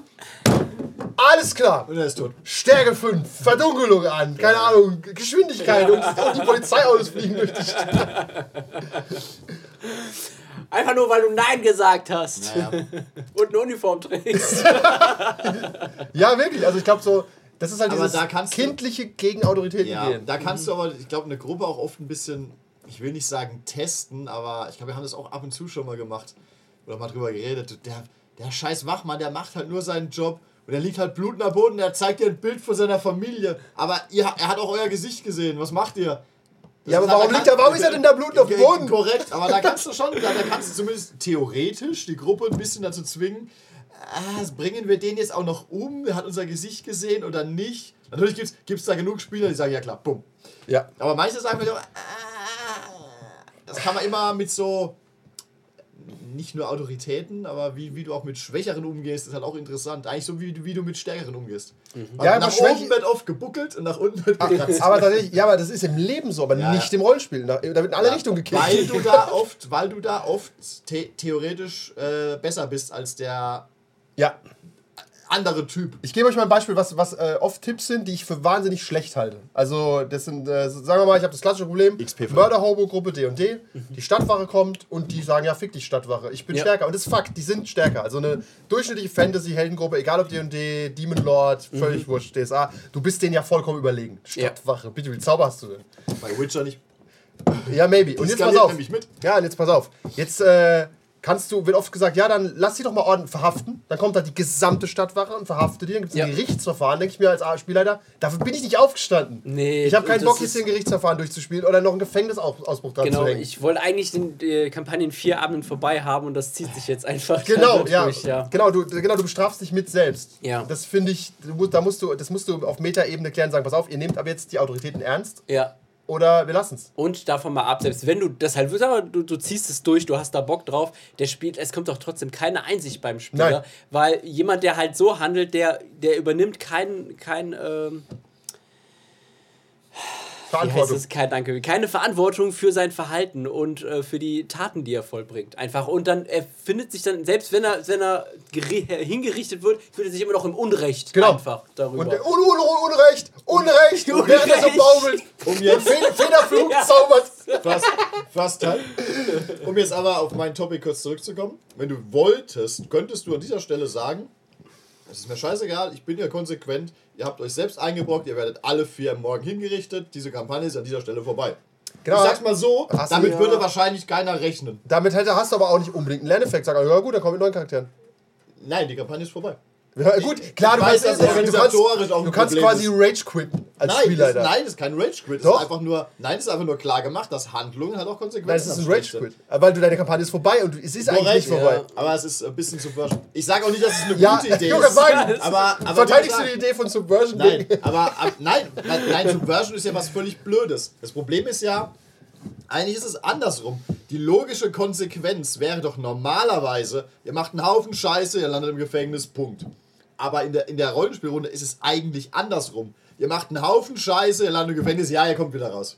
Alles klar. Und er ist tot. Stärke 5, Verdunkelung an, keine Ahnung, Geschwindigkeit und, und die Polizeiautos fliegen durch die [LAUGHS] Stadt. Einfach nur, weil du Nein gesagt hast Naja. [LAUGHS] und eine Uniform trägst. [LAUGHS] Ja, wirklich. Also ich glaube so, das ist halt Aber dieses da kannst du- kindliche gegen Autoritäten Ja, gehen. da kannst du aber, ich glaube, eine Gruppe auch oft ein bisschen, ich will nicht sagen testen, aber ich glaube, wir haben das auch ab und zu schon mal gemacht oder mal drüber geredet. Der, der scheiß Wachmann, der macht halt nur seinen Job und er liegt halt blutend am Boden, der zeigt dir ein Bild von seiner Familie. Aber ihr, er hat auch euer Gesicht gesehen. Was macht ihr? Das Ja, aber warum, liegt er, warum ist er denn da blutend auf dem Boden? Korrekt, aber da kannst du schon, da, da kannst du zumindest theoretisch die Gruppe ein bisschen dazu zwingen, ah, bringen wir den jetzt auch noch um, er hat unser Gesicht gesehen oder nicht. Natürlich gibt es da genug Spieler, die sagen, ja klar, bumm. Ja. Aber manche sagen mir doch, ah, das kann man immer mit so, nicht nur Autoritäten, aber wie, wie du auch mit Schwächeren umgehst, ist halt auch interessant. Eigentlich so, wie, du- wie du mit Stärkeren umgehst. Mhm. Ja, aber nach Schwäche- oben wird oft gebuckelt und nach unten wird gekratzt. Aber tatsächlich, ja, aber das ist im Leben so, aber Ja, nicht ja. im Rollenspiel. Da da wird in alle Ja, Richtungen gekickt. Weil du da [LAUGHS] oft, weil du da oft the theoretisch äh, besser bist als der Ja. Andere Typ. Ich gebe euch mal ein Beispiel, was, was äh, oft Tipps sind, die ich für wahnsinnig schlecht halte. Also, das sind, äh, sagen wir mal, ich habe das klassische Problem: Mörder-Hobo-Gruppe D&D, die Stadtwache kommt und die sagen: Ja, fick dich, Stadtwache, ich bin Ja. stärker. Und das ist Fakt, die sind stärker. Also, eine durchschnittliche Fantasy-Heldengruppe, egal ob D&D, Demon Lord, völlig wurscht, DSA, du bist denen ja vollkommen überlegen. Ja. Stadtwache, bitte, wie Zauber hast du denn? Bei Witcher nicht. Ja, maybe. Und jetzt pass auf. Ja, und jetzt pass auf. Jetzt äh, kannst du, wird oft gesagt, ja, dann lass sie doch mal ordentlich verhaften. Dann kommt da die gesamte Stadtwache und verhaftet die. Dann gibt es Ja. ein Gerichtsverfahren. Denke ich mir als Spielleiter, dafür bin ich nicht aufgestanden. Nee, Ich habe keinen Bock, jetzt ein Gerichtsverfahren durchzuspielen oder noch einen Gefängnisausbruch dran Genau, ich wollte eigentlich den äh, Kampagnen vier Abenden vorbei haben und das zieht sich jetzt einfach Genau, [LAUGHS] ja. durch, ja. Genau, du, genau, du bestrafst dich mit selbst. Ja. Das finde ich, da musst du, das musst du auf Metaebene klären, sagen, pass auf, ihr nehmt aber jetzt die Autoritäten ernst Ja. Oder wir lassen es. Und davon mal ab, selbst wenn du das halt, sag mal, du, du ziehst es durch, du hast da Bock drauf, der spielt, es kommt doch trotzdem keine Einsicht beim Spieler, Nein. weil jemand, der halt so handelt, der, der übernimmt kein, kein, ähm, heißt Verantwortung. es, kein Danke, keine Verantwortung für sein Verhalten und äh, für die Taten, die er vollbringt. Einfach. Und dann er findet sich dann, selbst wenn er, wenn er geri- hingerichtet wird, fühlt er sich immer noch im Unrecht Genau. einfach darüber. Und äh, un, un, un, Unrecht, Unrecht, während er so Unrecht. baumelt Um jetzt, Feder- Federflug [LAUGHS] Ja. zaubert. fast, fast halt. Um jetzt aber auf mein Topic kurz zurückzukommen. Wenn du wolltest, könntest du an dieser Stelle sagen, es ist mir scheißegal, ich bin ja konsequent, ihr habt euch selbst eingebrockt, ihr werdet alle vier morgen hingerichtet, diese Kampagne ist an dieser Stelle vorbei. Genau. Ich sag's mal so, Hast du- damit ja. würde wahrscheinlich keiner rechnen. Damit hätte, hast du aber auch nicht unbedingt einen Lerneffekt. Sag, ja gut, dann kommen mit neuen Charakteren. Nein, die Kampagne ist vorbei. Ja, gut, klar, du weiß, kannst, dass du kannst, ein du kannst quasi. Rage quitten als Nein, das, Spielleiter. nein, das ist kein Rage Quit. Das ist einfach nur, nein, das ist einfach nur klar gemacht, dass Handlungen halt auch Konsequenzen Nein, es ist ein. Rage Quit. Weil du deine Kampagne ist vorbei und es ist eigentlich Korrekt, nicht vorbei. ja. aber es ist ein bisschen Subversion. Ich sage auch nicht, dass es eine Ja, gute Idee Junge, ist. sagen. Aber, aber Verteidigst du die Idee von Subversion? Nein, aber ab, nein, nein, nein, Subversion ist ja was völlig Blödes. Das Problem ist ja, eigentlich ist es andersrum. Die logische Konsequenz wäre doch normalerweise, ihr macht einen Haufen Scheiße, ihr landet im Gefängnis, Punkt. Aber in der, in der Rollenspielrunde ist es eigentlich andersrum. Ihr macht einen Haufen Scheiße, ihr landet im Gefängnis, ja, ihr kommt wieder raus.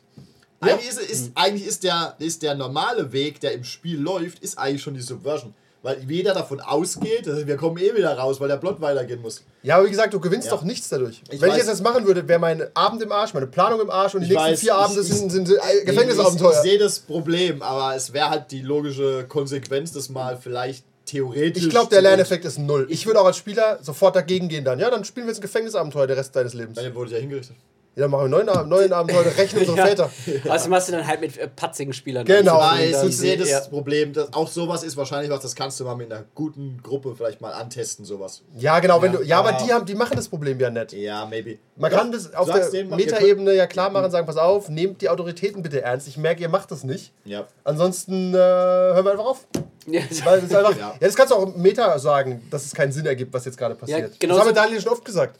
Eigentlich, ist, ist, eigentlich ist, der, ist der normale Weg, der im Spiel läuft, ist eigentlich schon die Subversion. Weil jeder davon ausgeht, dass wir kommen eh wieder raus, weil der Plot weitergehen muss. Ja, aber wie gesagt, du gewinnst Ja. doch nichts dadurch. Ich Wenn ich weiß. jetzt das machen würde, wäre mein Abend im Arsch, meine Planung im Arsch und die Ich nächsten weiß, vier Abende ich- sind, ich- sind, sind äh, Ich, ich Gefängnisabenteuer. sehe das Problem, aber es wäre halt die logische Konsequenz, das mal vielleicht theoretisch. Ich glaube, der Lerneffekt ist null. Ich würde auch als Spieler sofort dagegen gehen dann. Ja, dann spielen wir jetzt ein Gefängnisabenteuer der Rest deines Lebens. Der wurde ja hingerichtet. Dann machen wir einen neuen, Ab- neuen Abenteuer, rächen unsere [LAUGHS] Ja. Väter. Also machst du dann halt mit äh, patzigen Spielern. Genau. Weil ich sehe das ja. Problem, dass auch sowas ist wahrscheinlich was, das kannst du mal mit einer guten Gruppe vielleicht mal antesten, sowas. Ja, genau. Wenn du, ja, aber aber- die, haben, die machen das Problem ja nicht. Ja, maybe. Man Doch, kann das auf der Metaebene ja klar machen, sagen, pass auf, nehmt die Autoritäten bitte ernst. Ich merke, ihr macht das nicht. Ja. Ansonsten äh, hören wir einfach auf. Ja. Weil das ist einfach, [LAUGHS] ja. Ja. das kannst du auch im Meta sagen, dass es keinen Sinn ergibt, was jetzt gerade passiert. Ja, genau das haben wir Daniel schon oft gesagt.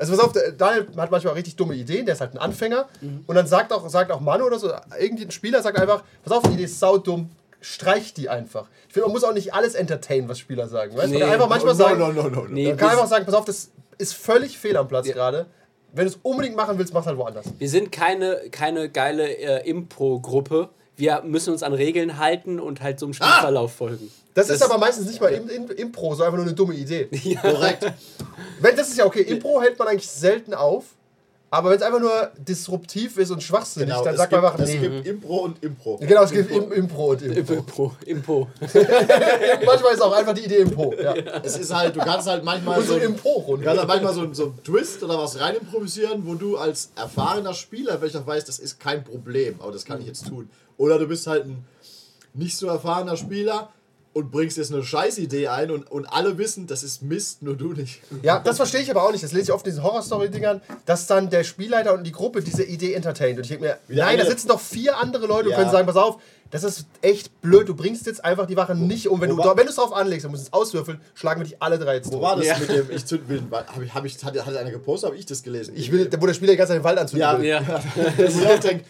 Also pass auf, Daniel hat manchmal richtig dumme Ideen, der ist halt ein Anfänger. Mhm. Und dann sagt auch, sagt auch Manu oder so, irgendein Spieler sagt einfach, pass auf, die Idee ist saudumm, streich die einfach. Ich finde, man muss auch nicht alles entertainen, was Spieler sagen. Weißt? Nee. Man kann einfach manchmal sagen, no, no, no. Nee, man kann einfach sagen, pass auf, das ist völlig fehl am Platz Ja. gerade. Wenn du es unbedingt machen willst, mach halt woanders. Wir sind keine, keine geile äh, Impro-Gruppe. Wir müssen uns an Regeln halten und halt so einem Spielverlauf folgen. Das, ist aber meistens nicht mal im, Impro, so einfach nur eine dumme Idee. [LAUGHS] Korrekt. Wenn, das ist ja okay. Impro hält man eigentlich selten auf. Aber wenn es einfach nur disruptiv ist und schwachsinnig, Genau, dann es sagt gibt, man einfach, es nee. gibt Impro und Impro. Genau, es gibt im, Impro und Impro. Impro. Impro. [LAUGHS] Manchmal ist auch einfach die Idee Impro. Ja. [LAUGHS] Es ist halt, du kannst halt manchmal Und so so, Impro-Runde. du kannst halt manchmal so, so einen Twist oder was rein improvisieren, wo du als erfahrener Spieler welcher weißt, das ist kein Problem, aber das kann ich jetzt tun. Oder du bist halt ein nicht so erfahrener Spieler und bringst jetzt eine Scheißidee ein und, und alle wissen, das ist Mist, nur du nicht. Ja, das verstehe ich aber auch nicht. Das lese ich oft in diesen Horror-Story-Dingern, dass dann der Spielleiter und die Gruppe diese Idee entertaint. Und ich denke mir, Wieder nein, da eine- sitzen doch vier andere Leute und Ja. können sagen, pass auf, das ist echt blöd, du bringst jetzt einfach die Wache nicht um. Wenn du Wo du es drauf anlegst, dann musst du es auswürfeln, schlagen wir dich alle drei jetzt Wo tot. war das Ja. mit dem Ich zünd will? Habe ich, hab ich, hat, hat einer gepostet, habe ich das gelesen? Ich will, wo der Spieler die ganze Zeit den Wald anzünden Ja, will. Ja. [LAUGHS] Wo ich auch denke, äh,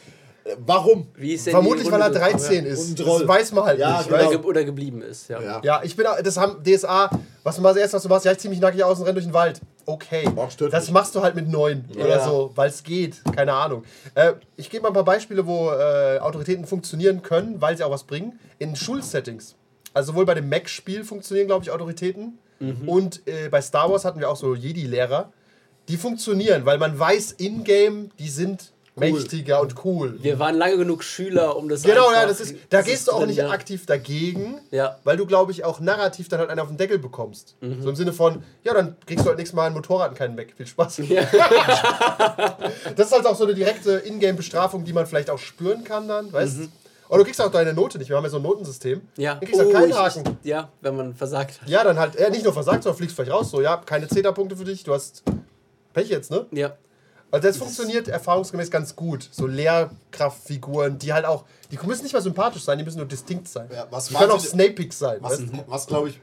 warum? Wie ist denn Vermutlich, weil er Runde- 13 Und ist. Das weiß man halt Ja, nicht. genau. weißt Oder, geblieben ist, ja. Ja. Ja, ich bin, auch- das haben DSA, was du mal das erste, was du machst, ja, ich zieh mich nackig aus und renn durch den Wald. Okay, das mich. machst du halt mit neun oder Ja. so, weil es geht, keine Ahnung. Äh, ich gebe mal ein paar Beispiele, wo äh, Autoritäten funktionieren können, weil sie auch was bringen, in Schulsettings. Also sowohl bei dem Mac-Spiel funktionieren, glaube ich, Autoritäten. Und äh, bei Star Wars hatten wir auch so Jedi-Lehrer. Die funktionieren, weil man weiß, in-game, die sind mächtiger und cool. Wir waren lange genug Schüler, um das Genau, ja, das ist, da das gehst ist du auch drin, nicht ja. aktiv dagegen, Ja. weil du, glaube ich, auch narrativ dann halt einen auf den Deckel bekommst. Mhm. So im Sinne von, ja, dann kriegst du halt nächstes Mal ein Motorrad und keinen weg. Viel Spaß. [LAUGHS] [LAUGHS] das ist halt auch so eine direkte Ingame-Bestrafung, die man vielleicht auch spüren kann dann, weißt du? Oder du kriegst auch deine Note nicht. Wir haben ja so ein Notensystem. Mhm. Ja. Dann kriegst du halt keinen ich- Haken. Ja, wenn man versagt hat. Ja, dann halt, ja, nicht nur versagt, sondern fliegst vielleicht raus. So, ja, keine Zeta-Punkte für dich, du hast Pech jetzt, ne? Ja. Also das funktioniert erfahrungsgemäß ganz gut. So Lehrkraftfiguren, die halt auch, die müssen nicht mal sympathisch sein, die müssen nur distinkt sein. Ja, was die können auch snapig sein. Was, was glaube ich.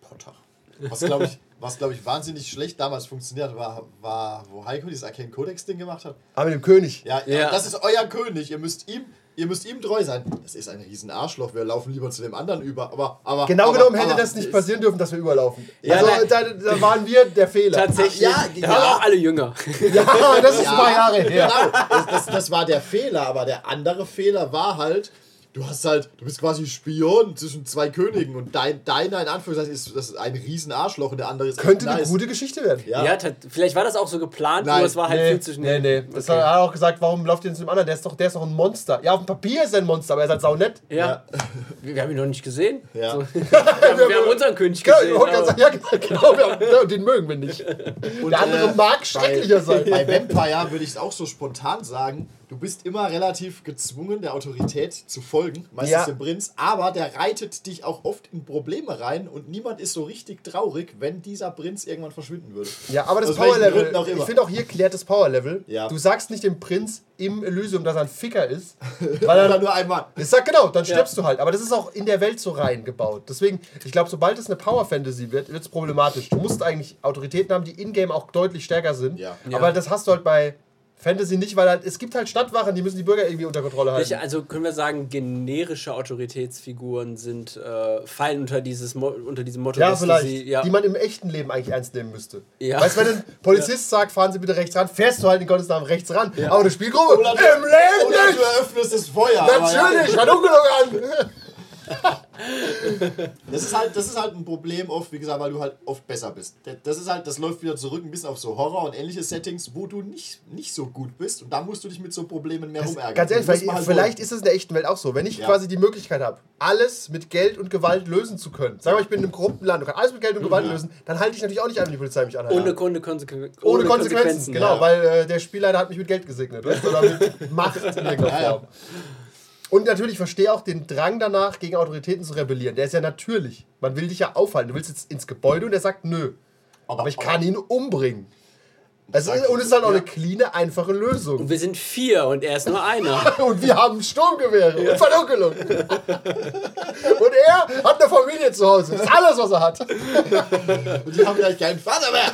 Potter. Was glaube ich, was glaube ich wahnsinnig schlecht damals funktioniert, war, war wo Heiko dieses Arcane Codex Ding gemacht hat. Aber mit dem König. Ja, Ja. das ist euer König. Ihr müsst ihm, ihr müsst ihm treu sein. Das ist ein riesen Arschloch. Wir laufen lieber zu dem anderen über. Aber, aber Genau aber, genommen hätte aber, das nicht passieren dürfen, dass wir überlaufen. Ja, also da, da waren wir der Fehler. Tatsächlich. Ja, da ja. waren auch alle jünger. [LAUGHS] Ja, das ist Ja, ein paar Jahre her. Genau, das, das, das war der Fehler, aber der andere Fehler war halt, du hast halt, du bist quasi Spion zwischen zwei Königen und dein, deiner in Anführungszeichen ist, das ist ein riesen Arschloch und der andere ist Könnte eine nice. gute Geschichte werden. Ja. Ja, vielleicht war das auch so geplant, Nein. nur es war halt Nee, viel zu nee, schnell. nee. Das Okay. hat er auch gesagt, warum lauft ihr zu dem anderen? Der ist doch, der ist doch ein Monster. Ja, auf dem Papier ist er ein Monster, aber er ist halt saunett. Ja. Wir, wir haben ihn noch nicht gesehen. Ja. So. [LAUGHS] Wir, haben, wir haben unseren König Genau, gesehen. aber- sagen, ja, genau, wir haben, ja, den mögen wir nicht. Und, Der andere äh, mag schrecklicher sein. Bei Vampire würde ich es auch so spontan sagen, du bist immer relativ gezwungen, der Autorität zu folgen, meistens Ja. dem Prinz, aber der reitet dich auch oft in Probleme rein und niemand ist so richtig traurig, wenn dieser Prinz irgendwann verschwinden würde. Ja, aber das Aus Gründen auch ich finde auch hier klärt das Power-Level. Ja. Du sagst nicht dem Prinz im Elysium, dass er ein Ficker ist. [LAUGHS] Weil er, nur einmal. ich sag genau, dann stirbst du halt. Aber das ist auch in der Welt so reingebaut. Deswegen, ich glaube, sobald es eine Power-Fantasy wird, wird es problematisch. Du musst eigentlich Autoritäten haben, die in-game auch deutlich stärker sind. Ja. Aber das hast du halt bei Fantasy nicht, weil halt, es gibt halt Stadtwachen, die müssen die Bürger irgendwie unter Kontrolle halten. Also können wir sagen, generische Autoritätsfiguren sind äh, fallen unter dieses Mo unter diesem Motto, Ja, dass du vielleicht. sie, ja, Die man im echten Leben eigentlich ernst nehmen müsste. Ja. Weißt du, wenn ein [LAUGHS] Polizist sagt, fahren Sie bitte rechts ran, fährst du halt in Gottes Namen rechts ran. Aber eine Spielgruppe? Oder, Im Leben oder du nicht! eröffnest das Feuer. Natürlich, Ja. Verdunkelung an! [LAUGHS] Das ist, halt, das ist halt ein Problem oft, wie gesagt, weil du halt oft besser bist. Das ist halt, das läuft wieder zurück ein bisschen auf so Horror und ähnliche Settings, wo du nicht, nicht so gut bist und da musst du dich mit so Problemen mehr rumärgern. Ganz ehrlich, Das man halt vielleicht wollen. ist es in der echten Welt auch so. Wenn ich Ja. quasi die Möglichkeit habe, alles mit Geld und Gewalt lösen zu können. Sag mal, ich bin in einem korrupten Land und kann alles mit Geld und Gewalt Ja. lösen, dann halte ich natürlich auch nicht an, wenn die Polizei mich anhält. ohne, ohne, Konsequen Ohne Konsequenzen, genau, ja. weil äh, der Spielleiter hat mich mit Geld gesegnet, oder mit Macht in irgendeiner Ja, ja. Form. Und natürlich verstehe auch den Drang danach, gegen Autoritäten zu rebellieren. Der ist ja natürlich. Man will dich ja aufhalten. Du willst jetzt ins Gebäude und der sagt, nö. Aber ich kann ihn umbringen. Es ist, und es ist halt auch eine clean, einfache Lösung. Und wir sind vier und er ist nur einer. [LAUGHS] Und wir haben Sturmgewehre und Verdunkelung. und er hat eine Familie zu Hause. Das ist alles, was er hat. Und die haben gleich keinen Vater mehr.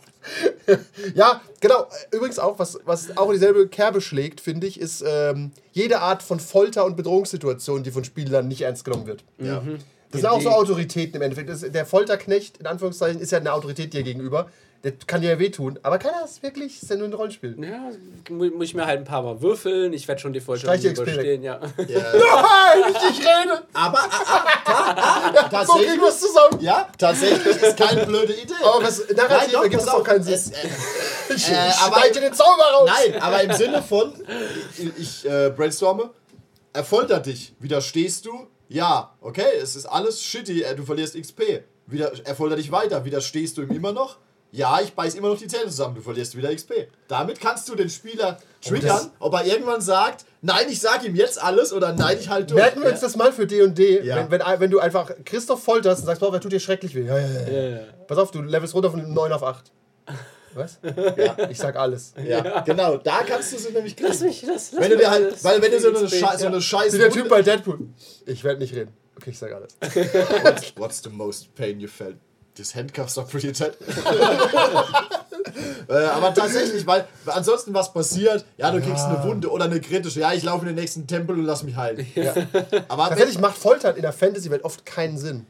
[LAUGHS] [LAUGHS] Ja, genau. Übrigens auch, was, was auch in dieselbe Kerbe schlägt, finde ich, ist ähm, jede Art von Folter- und Bedrohungssituation, die von Spielern nicht ernst genommen wird. Ja. Das sind auch so Autoritäten im Endeffekt. Das, der Folterknecht, in Anführungszeichen, ist ja eine Autorität dir gegenüber. Der kann dir ja wehtun. Aber kann er das wirklich? Ist ja nur ein Rollenspiel. Ja, mu- muss ich mir halt ein paar Mal würfeln. Ich werde schon die XP überstehen, ja. [LAUGHS] Nein, nicht ich rede! Aber ah, ah, [LAUGHS] So tatsächlich, zusammen. ja, tatsächlich ist keine blöde Idee. Aber was, narrativ doch, ergibt pass es auch keinen Sinn. es, äh, [LAUGHS] ich äh, aber- den Zauber raus! Nein, aber im Sinne von, ich, ich äh, brainstorme, er foltert dich. Widerstehst du? Ja, okay, es ist alles shitty, äh, du verlierst XP. Wieder, er foltert dich weiter. Widerstehst du ihm immer noch? Ja, ich beiß immer noch die Zähne zusammen, du verlierst wieder XP. Damit kannst du den Spieler triggern, ob er irgendwann sagt, nein, ich sag ihm jetzt alles oder nein, ich halt durch. Merken wir uns das mal für D&D, Ja. wenn, wenn, wenn du einfach Christoph folterst und sagst, boah, wer tut dir schrecklich weh? Ja, ja, ja. Ja. Pass auf, du levelst runter von 9 auf 8. Was? Ja. Ich sag alles. Ja, genau, da kannst du sie nämlich kriegen. Lass mich, lass, lass wenn du mich dir halt, alles weil wenn du so eine, XP, Sche so ja. eine scheiß Wie der Typ bei Deadpool. Ich werde nicht reden. Okay, ich sag alles. [LAUGHS] What's, what's the most pain you felt? These handcuffs are pretty tight. äh, aber tatsächlich, weil ansonsten was passiert, ja, du kriegst eine Wunde oder eine kritische, ja, ich laufe in den nächsten Tempel und lass mich heilen. Aber wenn, Tatsächlich macht Foltern in der Fantasy-Welt oft keinen Sinn.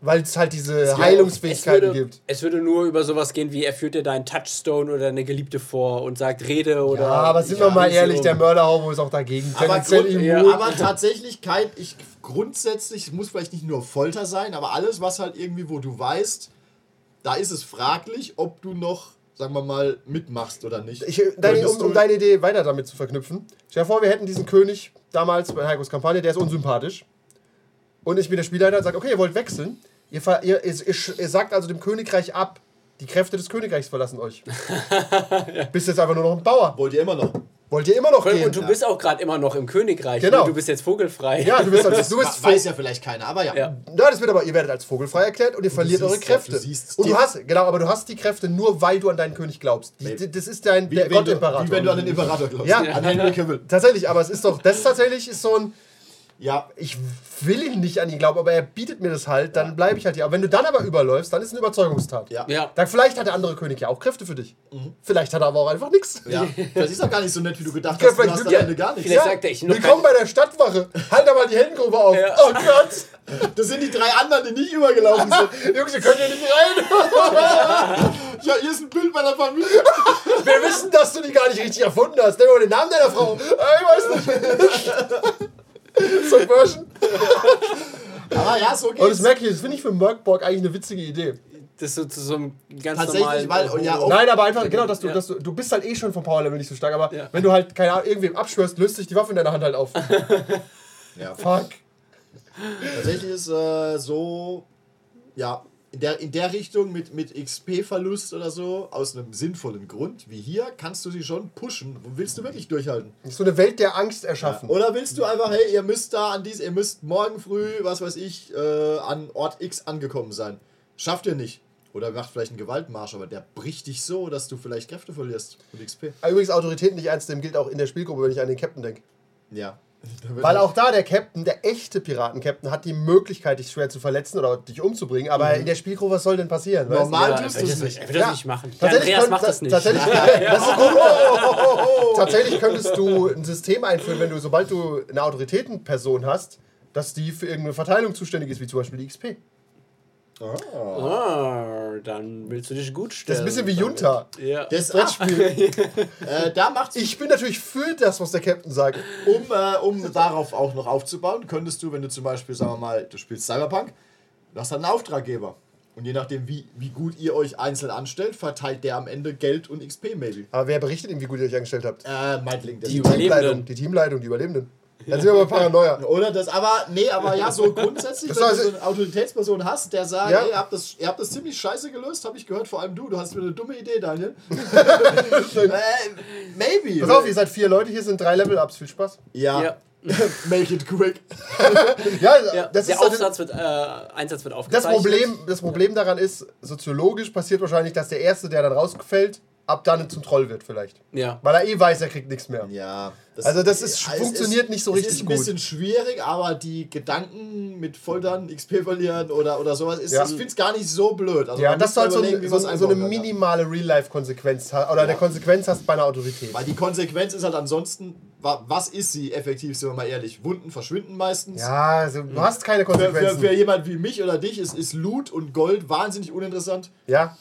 Weil es halt diese Es Heilungsfähigkeiten würde, gibt. es würde nur über sowas gehen, wie er führt dir deinen Touchstone oder deine Geliebte vor und sagt Rede oder. Ja, aber sind Ja, wir mal ehrlich, der Mörderhomo ist auch dagegen. Aber, Grund, immun. aber tatsächlich kein, ich grundsätzlich, es muss vielleicht nicht nur Folter sein, aber alles, was halt irgendwie, wo du weißt, da ist es fraglich, ob du noch, sagen wir mal, mitmachst oder nicht. Ich, deine, um, um deine Idee weiter damit zu verknüpfen. Stell dir vor, wir hätten diesen König damals bei Heikos Kampagne, der ist unsympathisch. Und ich bin der Spielleiter und sage, okay, ihr wollt wechseln. Ihr, ihr, ihr, ihr, sagt also dem Königreich ab, die Kräfte des Königreichs verlassen euch. [LAUGHS] Bist jetzt einfach nur noch ein Bauer. Wollt ihr immer noch? Wollt ihr immer noch gehen? Und du bist auch gerade immer noch im Königreich. Genau. Ne? Du bist jetzt vogelfrei. ja, du bist, als, du [LAUGHS] bist Weiß ja vielleicht keiner, aber ja. Ja. Ja, das wird aber, ihr werdet als vogelfrei erklärt und ihr verliert siehst eure ja, Kräfte. du siehst und du hast, genau, aber du hast die Kräfte nur, weil du an deinen König glaubst. Die, das ist dein Wie, der du, Gottimperator. wie wenn du an den Imperator glaubst. Ja. An Henry Cavill. Tatsächlich, aber es ist doch, das tatsächlich ist so ein, Ja, ich will ihn nicht an ihn glauben, aber er bietet mir das halt, dann bleibe ich halt hier. Aber wenn du dann aber überläufst, dann ist es eine Überzeugungstat. ja. Ja. Dann vielleicht hat der andere König ja auch Kräfte für dich. Vielleicht hat er aber auch einfach nichts. Ja, das ist doch gar nicht so nett, wie du gedacht hast. Du vielleicht- hast am ja, Ende gar nichts. vielleicht- sagt er, ich Willkommen bei der Stadtwache. Halt da mal die Heldengrube auf. Ja. Oh Gott. [LAUGHS] Das sind die drei anderen, die nicht übergelaufen sind. [LAUGHS] Jungs, ihr könnt hier nicht rein. [LAUGHS] Ja, hier ist ein Bild meiner Familie. Wir wissen, dass du die gar nicht richtig erfunden hast. Nimm mal den Namen deiner Frau. Äh, Ich weiß nicht. [LAUGHS] Subversion. [LAUGHS] Aber ja, so Und das geht's. merke ich, das finde ich für Merkborg eigentlich eine witzige Idee. Das ist so zu so einem ganz Tatsächlich, normalen. weil- ja, auch- Nein, aber einfach, genau, dass du, Ja. dass du, du bist halt eh schon vom Powerlevel nicht so stark, aber Ja. wenn du halt, keine Ahnung, irgendwem abschwörst, löst sich die Waffe in deiner Hand halt auf. [LAUGHS] Ja, Fuck. tatsächlich ist äh, so, ja, in der, in der Richtung mit, mit XP-Verlust oder so, aus einem sinnvollen Grund, wie hier, kannst du sie schon pushen. Willst du wirklich durchhalten? So eine Welt der Angst erschaffen. Oder willst du einfach, hey, ihr müsst da an dies, ihr müsst morgen früh, was weiß ich, äh, an Ort X angekommen sein. Schafft ihr nicht. Oder macht vielleicht einen Gewaltmarsch, aber der bricht dich so, dass du vielleicht Kräfte verlierst und XP. Übrigens, Autorität nicht ernst nehmen gilt auch in der Spielgruppe, wenn ich an den Captain denke. Ja. [LAUGHS] Weil auch da der Captain, der echte Piraten-Captain, hat die Möglichkeit, dich schwer zu verletzen oder dich umzubringen. Aber in der Spielgruppe, was soll denn passieren? Normal Ja, tust du es das nicht. er will das Ja. nicht machen. Ja, Tatsächlich Andreas könnt- macht das nicht. [LAUGHS] [LAUGHS] Tatsächlich könntest du ein System einführen, wenn du, sobald du eine Autoritätenperson hast, dass die für irgendeine Verteilung zuständig ist, wie zum Beispiel die XP. Ah, dann willst du dich gut Das stellen. ist ein bisschen wie Junta. Ja. Das, ah, Brettspiel. [LAUGHS] äh, da macht's Ich bin natürlich für das, was der Captain sagt. um, äh, um darauf auch noch aufzubauen, könntest du, wenn du zum Beispiel, sagen wir mal, du spielst Cyberpunk, du hast dann einen Auftraggeber. Und je nachdem, wie, wie gut ihr euch einzeln anstellt, verteilt der am Ende Geld und XP maybe. Aber wer berichtet ihm, wie gut ihr euch angestellt habt? Äh, Meidling, das Die Überlebenden. Teamleitung, die Teamleitung, die Überlebenden. Dann sind wir bei Paranoia. Oder das, aber, nee, aber ja, so grundsätzlich, Das wenn heißt- du so eine Autoritätsperson hast, der sagt, Ja. ey, ihr habt, das, ihr habt das ziemlich scheiße gelöst, habe ich gehört, vor allem du, du hast mir eine dumme Idee, Daniel. [LAUGHS] äh, maybe. Pass auf, ihr seid vier Leute, hier sind drei Level-Ups. Viel Spaß. Ja, Ja. [LAUGHS] make it quick. [LAUGHS] Ja, Ja, das der ist Aufsatz wird, äh, Einsatz wird Das aufgezeichnet. Problem, das Problem daran ist, soziologisch passiert wahrscheinlich, dass der Erste, der dann rausfällt, ab dann zum Troll wird vielleicht. Ja. Weil er eh weiß, er kriegt nichts mehr. Ja. Also das ist- es funktioniert nicht so es richtig ist ein gut. bisschen schwierig, aber die Gedanken mit Foltern, XP verlieren oder, oder sowas, ist, Ja. ich finde es gar nicht so blöd. Also Ja, du halt so, ein, so, so eine ja. minimale Real-Life-Konsequenz oder eine Konsequenz hast bei einer Autorität. Weil die Konsequenz ist halt ansonsten, wa- was ist sie effektiv, sind wir mal ehrlich? Wunden verschwinden meistens. Ja, also, du hast keine Für, für, Konsequenzen. für jemand wie mich oder dich ist, ist Loot und Gold wahnsinnig uninteressant. Ja.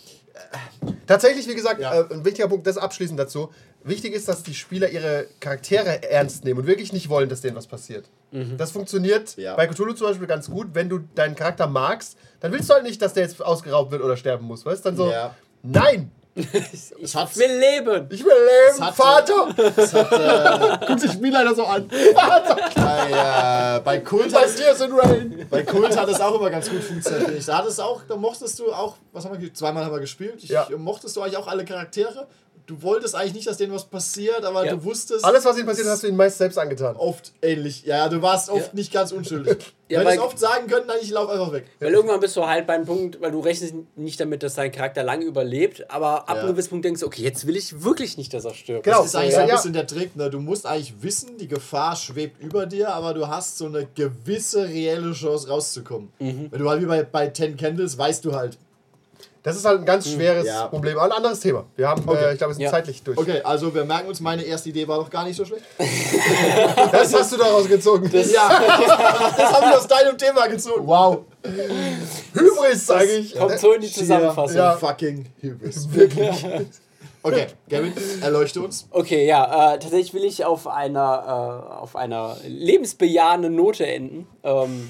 Tatsächlich, wie gesagt, Ja. äh, ein wichtiger Punkt, das abschließend dazu. Wichtig ist, dass die Spieler ihre Charaktere ernst nehmen und wirklich nicht wollen, dass denen was passiert. Das funktioniert Ja. bei Cthulhu zum Beispiel ganz gut. Wenn du deinen Charakter magst, dann willst du halt nicht, dass der jetzt ausgeraubt wird oder sterben muss. Weißt du? Dann so, Ja. nein, [LAUGHS] Ich will leben. ich will leben, hat, Vater! Das hat, äh, [LAUGHS] Guckt sich Spielleiter so an. bei, äh, bei Kult My hat, tears in rain. bei Kult hat es auch immer ganz gut funktioniert. Da hat es auch, da mochtest du auch, was haben wir, zweimal haben wir gespielt. Ich, Ja. Mochtest du eigentlich auch alle Charaktere? Du wolltest eigentlich nicht, dass denen was passiert, aber Ja. du wusstest. Alles, was ihnen passiert, hast du ihnen meist selbst angetan. oft ähnlich. Ja, du warst oft Ja. nicht ganz unschuldig. [LAUGHS] Ja, du hättest weil- oft sagen können, nein, ich laufe einfach weg. Weil irgendwann bist du halt beim Punkt, weil du rechnest nicht damit, dass dein Charakter lange überlebt, aber ab Ja. einem gewissen Punkt denkst du, okay, jetzt will ich wirklich nicht, dass er stirbt. Genau. Das ist eigentlich so ein bisschen der Trick. Ne? Du musst eigentlich wissen, die Gefahr schwebt über dir, aber du hast so eine gewisse reelle Chance rauszukommen. Mhm. Wenn du halt wie bei, bei Ten Candles weißt du halt, Das ist halt ein ganz schweres Ja. Problem. Aber ein anderes Thema. Wir haben, Okay. äh, ich glaube, wir sind Ja. zeitlich durch. Okay, also wir merken uns, meine erste Idee war doch gar nicht so schlecht. [LAUGHS] Das hast du daraus gezogen. Ja, [LAUGHS] das haben wir aus deinem Thema gezogen. wow. Hybris, sage ich. Kommt so in die Zusammenfassung. Ja. Fucking Hybris. [LAUGHS] Wirklich. Okay, Gavin, erleuchte uns. Okay, ja, äh, tatsächlich will ich auf einer, äh, auf einer lebensbejahenden Note enden. Ähm,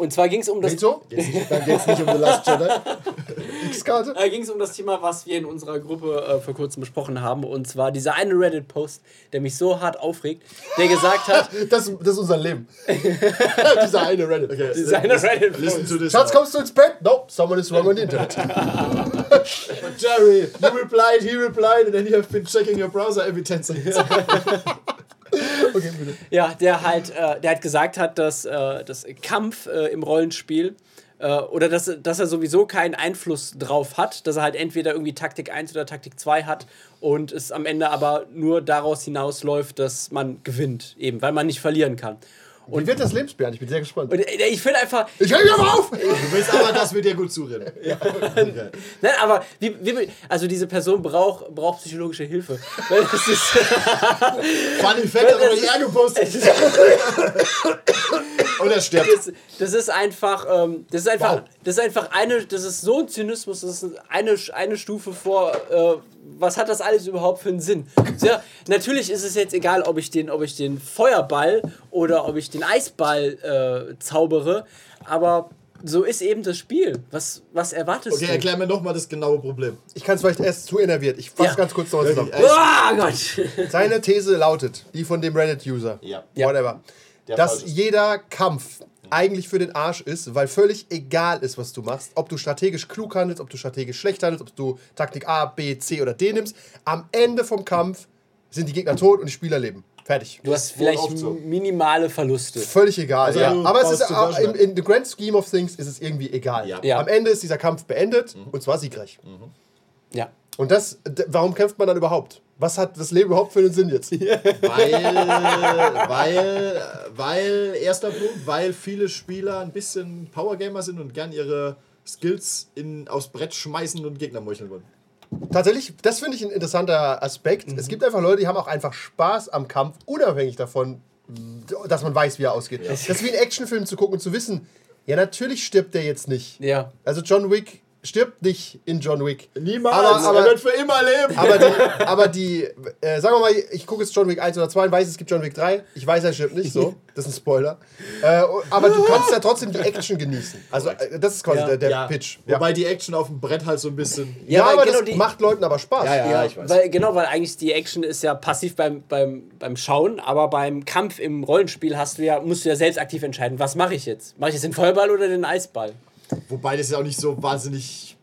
und zwar ging es um das nicht, dann nicht um The Last Jedi. [LAUGHS] X-Karte? äh, ging es um das Thema, was wir in unserer Gruppe äh, vor kurzem besprochen haben. Und zwar dieser eine Reddit-Post, der mich so hart aufregt, der gesagt hat, [LAUGHS] Das, das ist unser Leben. [LAUGHS] Dieser eine Reddit. Okay, dieser eine Reddit-Post. Schatz, kommst du ins Bett? Nope, someone is wrong on the internet. Jerry, you replied, he replied, and then you have been checking your browser every 10 seconds. [LAUGHS] Okay, bitte. Ja, der halt, äh, der halt gesagt hat, dass äh, das Kampf äh, im Rollenspiel äh, oder dass, dass er sowieso keinen Einfluss drauf hat, dass er halt entweder irgendwie Taktik 1 oder Taktik 2 hat und es am Ende aber nur daraus hinausläuft, dass man gewinnt, eben, weil man nicht verlieren kann. Und wie wird das Lebensbär? Ich bin sehr gespannt. Und äh, ich finde einfach, Ich höre aber auf! Du willst aber, dass wir dir gut zureden. Okay. [LAUGHS] nein, aber wie, wie, also diese Person braucht, braucht psychologische Hilfe. Weil das ist, Funny Fact hat aber nicht er gepostet. Und er stirbt. das, das ist einfach, ähm, das ist einfach, Wow. das ist einfach eine, das ist so ein Zynismus, das ist eine, eine Stufe vor, äh, was hat das alles überhaupt für einen Sinn? Ja, natürlich ist es jetzt egal, ob ich den, ob ich den Feuerball oder ob ich den Eisball äh, zaubere, aber so ist eben das Spiel. Was, was erwartest Okay, du? erklär mir nochmal das genaue Problem. Ich kann es vielleicht erst zu innerviert. Ich fasse Ja. ganz kurz noch mal zusammen. Ah Gott! Seine These lautet, die von dem Reddit-User, Ja. whatever, Der dass jeder Kampf eigentlich für den Arsch ist, weil völlig egal ist, was du machst. Ob du strategisch klug handelst, ob du strategisch schlecht handelst, ob du Taktik A, B, C oder D nimmst. Am Ende vom Kampf sind die Gegner tot und die Spieler leben. Fertig. Du hast vielleicht so. minimale Verluste. Völlig egal. Also ja. Aber es ist auch, in, in the grand scheme of things ist es irgendwie egal. Ja. Ja. Am Ende ist dieser Kampf beendet und zwar siegreich. Ja. Und das, warum kämpft man dann überhaupt? Was hat das Leben überhaupt für einen Sinn jetzt? Weil, weil, weil, erster Punkt, weil viele Spieler ein bisschen Powergamer sind und gern ihre Skills in, aufs Brett schmeißen und Gegner meucheln wollen. Tatsächlich, das finde ich ein interessanter Aspekt. Es gibt einfach Leute, die haben auch einfach Spaß am Kampf, unabhängig davon, dass man weiß, wie er ausgeht. Das ist wie ein Actionfilm zu gucken und zu wissen, ja, natürlich stirbt der jetzt nicht. Ja. Also John Wick stirbt nicht in John Wick. Niemals! Aber- aber- er wird für immer leben! Aber die, aber die äh, sagen wir mal, ich gucke jetzt John Wick 1 oder 2 und weiß, es gibt John Wick 3. Ich weiß, er stirbt nicht, so. [LAUGHS] Das ist ein Spoiler. Äh, aber du kannst ja trotzdem die Action genießen. Also, äh, das ist quasi Ja. der, der ja, Pitch. Wobei die Action auf dem Brett halt so ein bisschen. ja, aber genau das die- macht Leuten aber Spaß. Ja, Weil, genau, weil eigentlich die Action ist ja passiv beim, beim, beim Schauen, aber beim Kampf im Rollenspiel hast du ja, musst du ja selbst aktiv entscheiden, was mache ich jetzt? Mache ich jetzt den Feuerball oder den Eisball? Wobei das ja auch nicht so wahnsinnig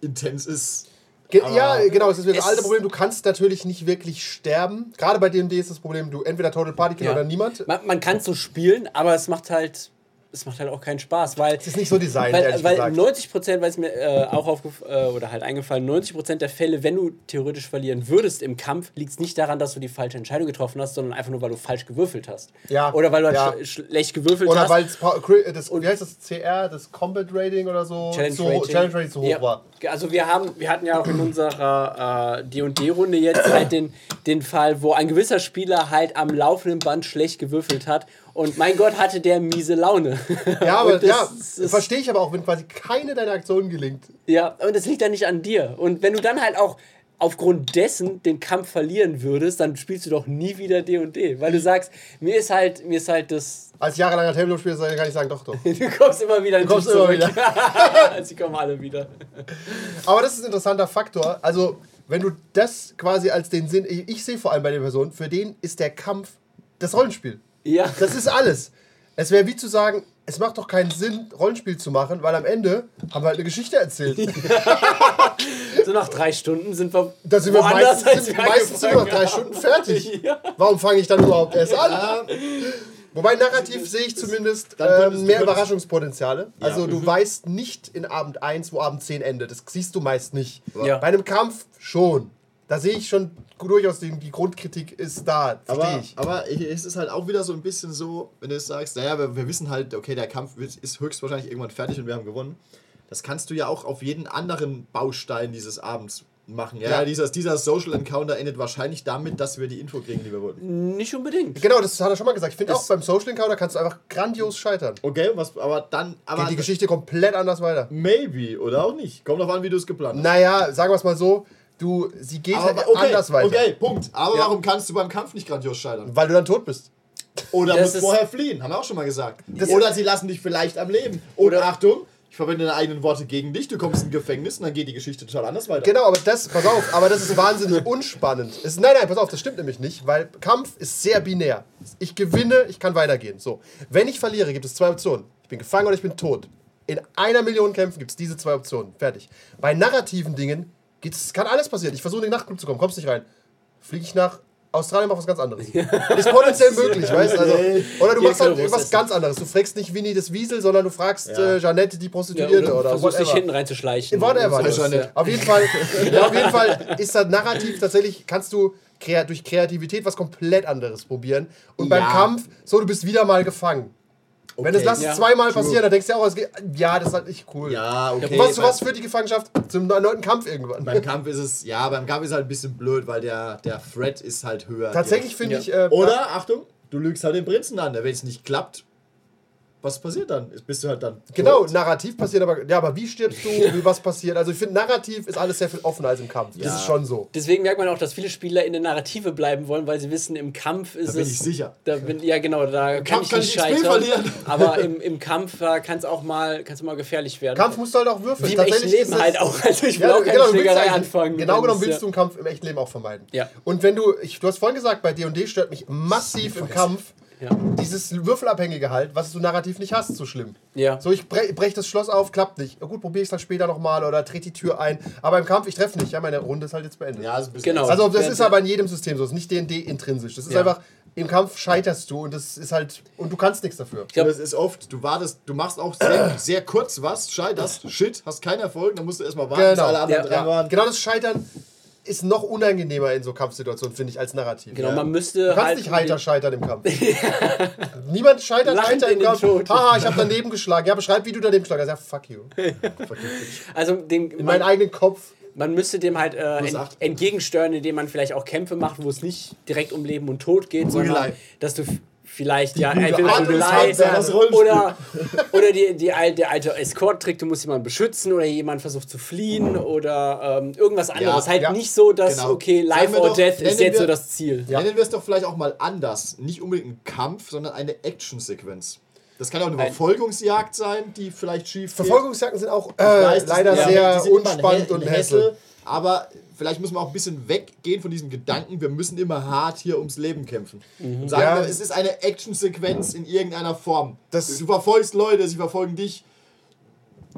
intens ist. Ge Aber ja, genau, es ist das alte Problem, du kannst natürlich nicht wirklich sterben. Gerade bei D&D ist das Problem, du entweder Total Party Killer oder niemand. Man, man kann es so spielen, aber es macht halt, es macht halt auch keinen Spaß, weil Es ist nicht so designt, weil, ehrlich weil gesagt. 90 Prozent, weil es mir äh, auch aufgefallen äh, oder halt eingefallen, 90 Prozent der Fälle, wenn du theoretisch verlieren würdest im Kampf, liegt es nicht daran, dass du die falsche Entscheidung getroffen hast, sondern einfach nur, weil du falsch gewürfelt hast. Ja, Oder weil du halt ja. sch schlecht gewürfelt Oder hast. weil es, pa- cri- das, wie heißt das, CR, das Combat Rating oder so, Challenge zu, Rating. Challenge Rating zu hoch ja. war. Also wir haben, wir hatten ja auch in unserer äh, D&D-Runde jetzt halt den, den Fall, wo ein gewisser Spieler halt am laufenden Band schlecht gewürfelt hat und mein Gott hatte der miese Laune. Ja, [LAUGHS] aber das ja, ist- verstehe ich aber auch, wenn quasi keine deiner Aktionen gelingt. Ja, und das liegt ja nicht an dir. Und wenn du dann halt auch aufgrund dessen den Kampf verlieren würdest, dann spielst du doch nie wieder D&D, weil du sagst, mir ist halt, mir ist halt das, Als jahrelanger Tabletop-Spieler kann ich sagen, doch, doch. [LAUGHS] du kommst immer wieder in Du kommst immer zurück. wieder. [LAUGHS] Sie kommen alle wieder. Aber das ist ein interessanter Faktor. Also, wenn du das quasi als den Sinn, ich, ich sehe vor allem bei den Personen, für den ist der Kampf das Rollenspiel. Ja. Das ist alles. Es wäre wie zu sagen, es macht doch keinen Sinn, Rollenspiel zu machen, weil am Ende haben wir halt eine Geschichte erzählt. [LAUGHS] So nach drei Stunden sind wir Da sind wir meistens, sind, wir meistens sind wir nach drei Stunden fertig. Ja. Warum fange ich dann überhaupt erst an? Wobei narrativ sehe ich zumindest könntest- mehr Überraschungspotenziale. Also Mhm. du weißt nicht in Abend 1, wo Abend 10 endet. Das siehst du meist nicht. Ja. Bei einem Kampf schon. Da sehe ich schon durchaus, die, die Grundkritik ist da. Verstehe Aber, ich. aber es ist halt auch wieder so ein bisschen so, wenn du sagst, naja, wir, wir wissen halt, okay, der Kampf wird- ist höchstwahrscheinlich irgendwann fertig und wir haben gewonnen. das kannst du ja auch auf jeden anderen Baustein dieses Abends machen. Ja, Ja. Dieser, dieser Social Encounter endet wahrscheinlich damit, dass wir die Info kriegen, die wir wollten. Nicht unbedingt. Genau, das hat er schon mal gesagt. Ich finde auch beim Social Encounter kannst du einfach grandios scheitern. Okay, was, aber dann, aber Geht die Geschichte komplett anders weiter. maybe oder auch nicht. Kommt drauf an, wie du es geplant hast. Naja, sagen wir es mal so, du, sie geht Aber okay, anders weiter. okay, Punkt. Aber Ja. warum kannst du beim Kampf nicht grandios scheitern? Weil du dann tot bist. Oder Das musst vorher fliehen, haben wir auch schon mal gesagt. Das- Oder sie lassen dich vielleicht am Leben. Oder Oder- Achtung, ich verwende deine eigenen Worte gegen dich, du kommst in Gefängnis und dann geht die Geschichte total anders weiter. Genau, aber das, pass auf, aber das ist wahnsinnig [LAUGHS] unspannend. Es, nein, nein, pass auf, das stimmt nämlich nicht, weil Kampf ist sehr binär. Ich gewinne, ich kann weitergehen. So, wenn ich verliere, gibt es zwei Optionen. Ich bin gefangen oder ich bin tot. In einer Million Kämpfen gibt es diese zwei Optionen. Fertig. Bei narrativen Dingen geht's, kann alles passieren. Ich versuche in den Nachtclub zu kommen, kommst nicht rein. Fliege ich nach Australien, mach was ganz anderes. [LAUGHS] Ist potenziell möglich, weißt du? Also, oder du machst halt irgendwas ganz anderes. Du fragst nicht Winnie das Wiesel, sondern du fragst äh, Jeanette, die Prostituierte oder oder versuchst dich hinten reinzuschleichen. Whatever. Das ja auf jeden Fall, ja, auf jeden Fall ist das Narrativ tatsächlich, kannst du durch Kreativität was komplett anderes probieren. Und beim Ja. Kampf, so, du bist wieder mal gefangen. Wenn das Okay. lass es Ja. zweimal passieren, dann denkst du auch, es geht, ja, das ist halt nicht cool. Ja, okay. Und was, was führt die Gefangenschaft? Zum erneuten Kampf irgendwann. Beim [LAUGHS] Kampf ist es, ja, beim Kampf ist halt ein bisschen blöd, weil der, der Threat ist halt höher. Tatsächlich finde Ja. ich. Äh, Oder, Achtung, du lügst halt den Prinzen an. Wenn es nicht klappt, was passiert dann? Bist du halt dann. Genau, tot. narrativ passiert aber. Ja, aber wie stirbst du? Wie was passiert? Also ich finde, narrativ ist alles sehr viel offener als im Kampf. Das Ja. ist schon so. Deswegen merkt man auch, dass viele Spieler in der Narrative bleiben wollen, weil sie wissen, im Kampf ist Da bin es. ich sicher. Da bin, ja, genau, da kann Kampf ich kann nicht ich XP scheitern. verlieren. Aber [LAUGHS] im, im Kampf äh, kann es auch mal, kann's mal gefährlich werden. Kampf musst du halt auch würfeln. Wie im echten Leben ist halt auch. [LAUGHS] Also ich will Ja, auch keine genau, du willst Schlägerei anfangen. Genau genommen ist willst du ja- einen Kampf im echten Leben auch vermeiden. Ja. Und wenn du, ich, du hast vorhin gesagt, bei D&D stört mich massiv im Kampf Ja. dieses würfelabhängige halt, was du narrativ nicht hast, so schlimm. Ja. So, ich brech, brech das Schloss auf, klappt nicht. Ja, gut, probiere ich es dann später nochmal oder trete die Tür ein. Aber im Kampf, ich treffe nicht. Ja, meine Runde ist halt jetzt beendet. Ja, bisschen. Genau. Also das ist aber in jedem System so. Das ist nicht D&D intrinsisch. Das ist Ja. einfach, im Kampf scheiterst du und das ist halt, und du kannst nichts dafür. glaub- Und es ist oft, du wartest, du machst auch sehr, [COUGHS] sehr kurz was, scheiterst, shit, hast keinen Erfolg, dann musst du erstmal warten, bis Genau. alle anderen Ja. dran Ja, waren. genau das Scheitern ist noch unangenehmer in so Kampfsituationen, finde ich, als Narrativ. Genau, Ja. man müsste Du kannst halt. nicht heiter scheitern im Kampf. [LAUGHS] Niemand scheitert Lachend heiter im Kampf. Haha, ich habe daneben geschlagen. Ja, beschreib, wie du daneben geschlagen hast. Ja, fuck you. [LAUGHS] Also den, In meinen man, eigenen Kopf. man müsste dem halt äh, ent, entgegensteuern, indem man vielleicht auch Kämpfe macht, wo es nicht direkt um Leben und Tod geht, sondern dass du vielleicht ja entweder Prügelei oder, oder die, die, der alte Escort-Trick, du musst jemanden beschützen oder jemand versucht zu fliehen oder ähm, irgendwas anderes. halt ja. nicht so, dass, Genau. okay, Life or doch, Death ist nennen jetzt so wir- das Ziel. Ja. Nennen wir es doch vielleicht auch mal anders. Nicht unbedingt ein Kampf, sondern eine Action-Sequenz. Das kann auch eine Ein- Verfolgungsjagd sein, die vielleicht schief geht. Verfolgungsjagden sind auch äh, leider ja, sehr unspannend und hässel. Aber vielleicht muss man auch ein bisschen weggehen von diesem Gedanken, wir müssen immer hart hier ums Leben kämpfen. Und sagen Ja. wir, es ist eine Action-Sequenz in irgendeiner Form. Das- du verfolgst Leute, sie verfolgen dich.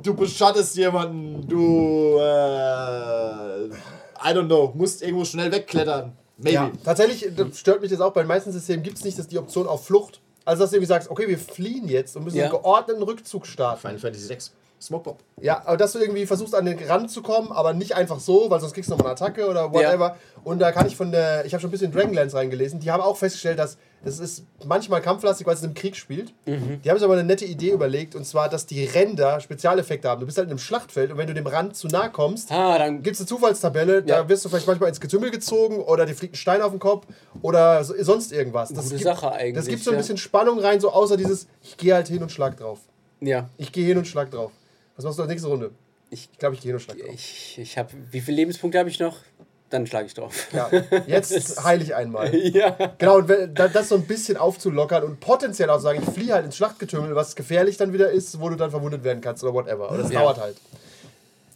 Du beschattest jemanden, du, äh, I don't know, musst irgendwo schnell wegklettern. Maybe. Ja, tatsächlich stört mich das auch. Bei den meisten Systemen gibt es nicht dass die Option auf Flucht. Also, dass du irgendwie sagst, okay, wir fliehen jetzt und müssen Ja. einen geordneten Rückzug starten. Final Fantasy VI. Smokepop. Ja, aber dass du irgendwie versuchst, an den Rand zu kommen, aber nicht einfach so, weil sonst kriegst du nochmal eine Attacke oder whatever. Und da kann ich von der, ich habe schon ein bisschen Dragonlance reingelesen, die haben auch festgestellt, dass das ist manchmal kampflastig, weil es im Krieg spielt. Mhm. Die haben sich aber eine nette Idee überlegt, und zwar, dass die Ränder Spezialeffekte haben. Du bist halt in einem Schlachtfeld und wenn du dem Rand zu nah kommst, Ah, dann gibt es eine Zufallstabelle, da Ja. wirst du vielleicht manchmal ins Getümmel gezogen oder dir fliegt ein Stein auf den Kopf oder so, sonst irgendwas. Das Gute gibt, Sache eigentlich, Das gibt so ein ja. bisschen Spannung rein, so außer dieses, ich gehe halt hin und schlag drauf. ja. Ich gehe hin und schlag drauf. Was machst du als nächste Runde? Ich- glaube, ich gehe und schlag drauf. Ich, ich habe. Wie viele Lebenspunkte habe ich noch? Dann schlage ich drauf. Ja, jetzt [LAUGHS] heile ich einmal. [LAUGHS] ja. Genau, und wenn, das so ein bisschen aufzulockern und potenziell auch sagen, ich fliehe halt ins Schlachtgetümmel, was gefährlich dann wieder ist, wo du dann verwundet werden kannst oder whatever. Und das Ja. dauert halt.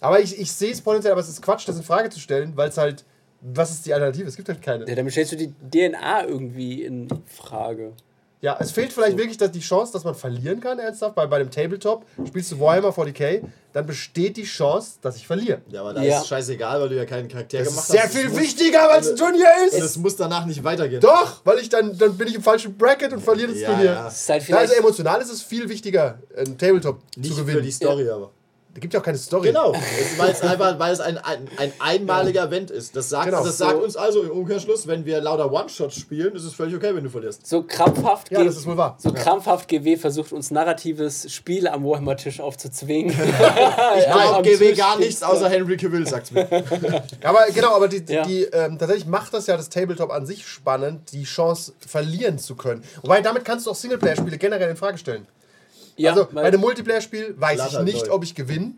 Aber ich, ich sehe es potenziell, aber es ist Quatsch, das in Frage zu stellen, weil es halt, was ist die Alternative? Es gibt halt keine. ja. Damit stellst du die DNA irgendwie in Frage. Ja, es fehlt vielleicht wirklich dass die Chance, dass man verlieren kann, ernsthaft. Bei, bei dem Tabletop spielst du Warhammer 40k, dann besteht die Chance, dass ich verliere. Ja, aber da Ja. ist es scheißegal, weil du ja keinen Charakter Das gemacht ist sehr hast. viel wichtiger, weil es ein Turnier Und ist. es muss danach nicht weitergehen. Doch, weil ich dann, dann bin ich im falschen Bracket und verliere das Ja, Turnier. ja. Das ist halt vielleicht. also emotional ist es viel wichtiger, ein Tabletop Nicht zu für gewinnen. die Story, aber. Da gibt ja auch keine Story. Genau, weil es einfach, weil es ein, ein, ein einmaliger Event ist. Das sagt, Genau. das sagt So. uns also im Umkehrschluss, wenn wir lauter One-Shots spielen, ist es völlig okay, wenn du verlierst. So krampfhaft, Ja, das ist wohl wahr. so krampfhaft GW versucht uns narratives Spiel am Warhammer-Tisch aufzuzwingen. [LAUGHS] Ich Ja, glaube am GW Tisch gar nichts außer Henry Cavill, sagt's mir. Aber genau, aber die, Ja. die ähm, tatsächlich macht das ja das Tabletop an sich spannend, die Chance verlieren zu können. Wobei damit kannst du auch Singleplayer-Spiele generell in Frage stellen. Ja, also bei einem Multiplayer-Spiel weiß ich nicht, ob ich gewinne.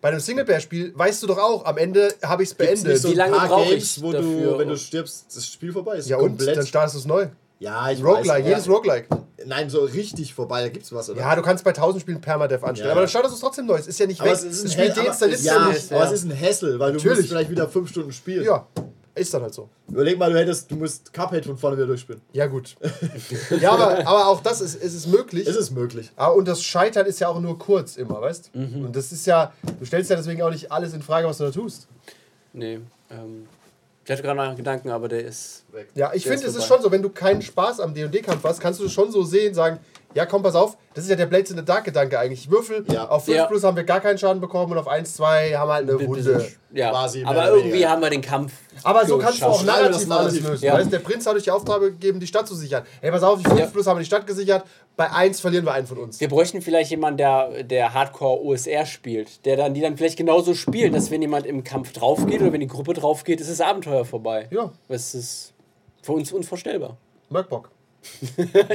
Bei einem Singleplayer-Spiel weißt du doch auch, am Ende habe ich es beendet. nicht so Wie ein lange paar brauch ich Games, wo dafür? du, wenn du stirbst, das Spiel vorbei ist? ja und, dann startest du es neu. ja, ich Roguelike, weiß, jedes ja. Roguelike. Nein, so richtig vorbei, da gibt's was, oder? Ja, du kannst bei 1000 Spielen Permadeath anstellen, Ja. aber dann startest du es trotzdem neu. Es ist ja nicht aber weg. es ist das ein Spiel deinstallierst aber, du ja, nicht. aber es ist ein Hassel, weil du Natürlich. musst vielleicht wieder fünf Stunden spielen. Ja, ist dann halt so. Überleg mal, du hättest, du musst Cuphead von vorne wieder durchspielen. Ja, gut. [LAUGHS] ja, aber, aber auch das ist, ist es möglich. Es ist möglich. Ah, und das Scheitern ist ja auch nur kurz immer, weißt Mhm. Und das ist ja, du stellst ja deswegen auch nicht alles in Frage, was du da tust. Nee, ähm, ich hatte gerade noch einen Gedanken, aber der ist. Ja, ich finde, es ist schon so, wenn du keinen Spaß am D&D-Kampf hast, kannst du das schon so sehen, sagen, ja komm, pass auf, das ist ja der Blades in the Dark-Gedanke eigentlich. Ich würfel, Ja. auf 5 Ja. plus haben wir gar keinen Schaden bekommen und auf 1, 2 haben wir halt eine Wunde. Ja, Quasi aber irgendwie haben wir den Kampf. Aber so kannst du auch narrativ alles lösen. Ja. Weißt, der Prinz hat euch die Aufgabe gegeben, die Stadt zu sichern. Hey, pass auf, die 5 Ja. plus haben wir die Stadt gesichert, bei 1 verlieren wir einen von uns. Wir bräuchten vielleicht jemanden, der, der Hardcore OSR spielt, der dann die dann vielleicht genauso spielt, dass wenn jemand im Kampf drauf geht oder wenn die Gruppe drauf geht, ist das Abenteuer vorbei. Ja. Das ist für uns unvorstellbar. Merkbock.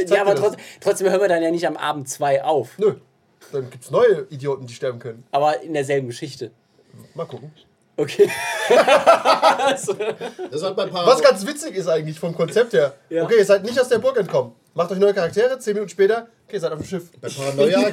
Ja, aber trotz, trotzdem hören wir dann ja nicht am Abend zwei auf. Nö. Dann gibt es neue Idioten, die sterben können. Aber in derselben Geschichte. Mal gucken. Okay. [LAUGHS] [LAUGHS] Das hat Was ganz witzig ist eigentlich vom Konzept her. Ja. Okay, ihr seid nicht aus der Burg entkommen. Macht euch neue Charaktere, 10 Minuten später, okay, ihr seid auf dem Schiff. bei Paranoia.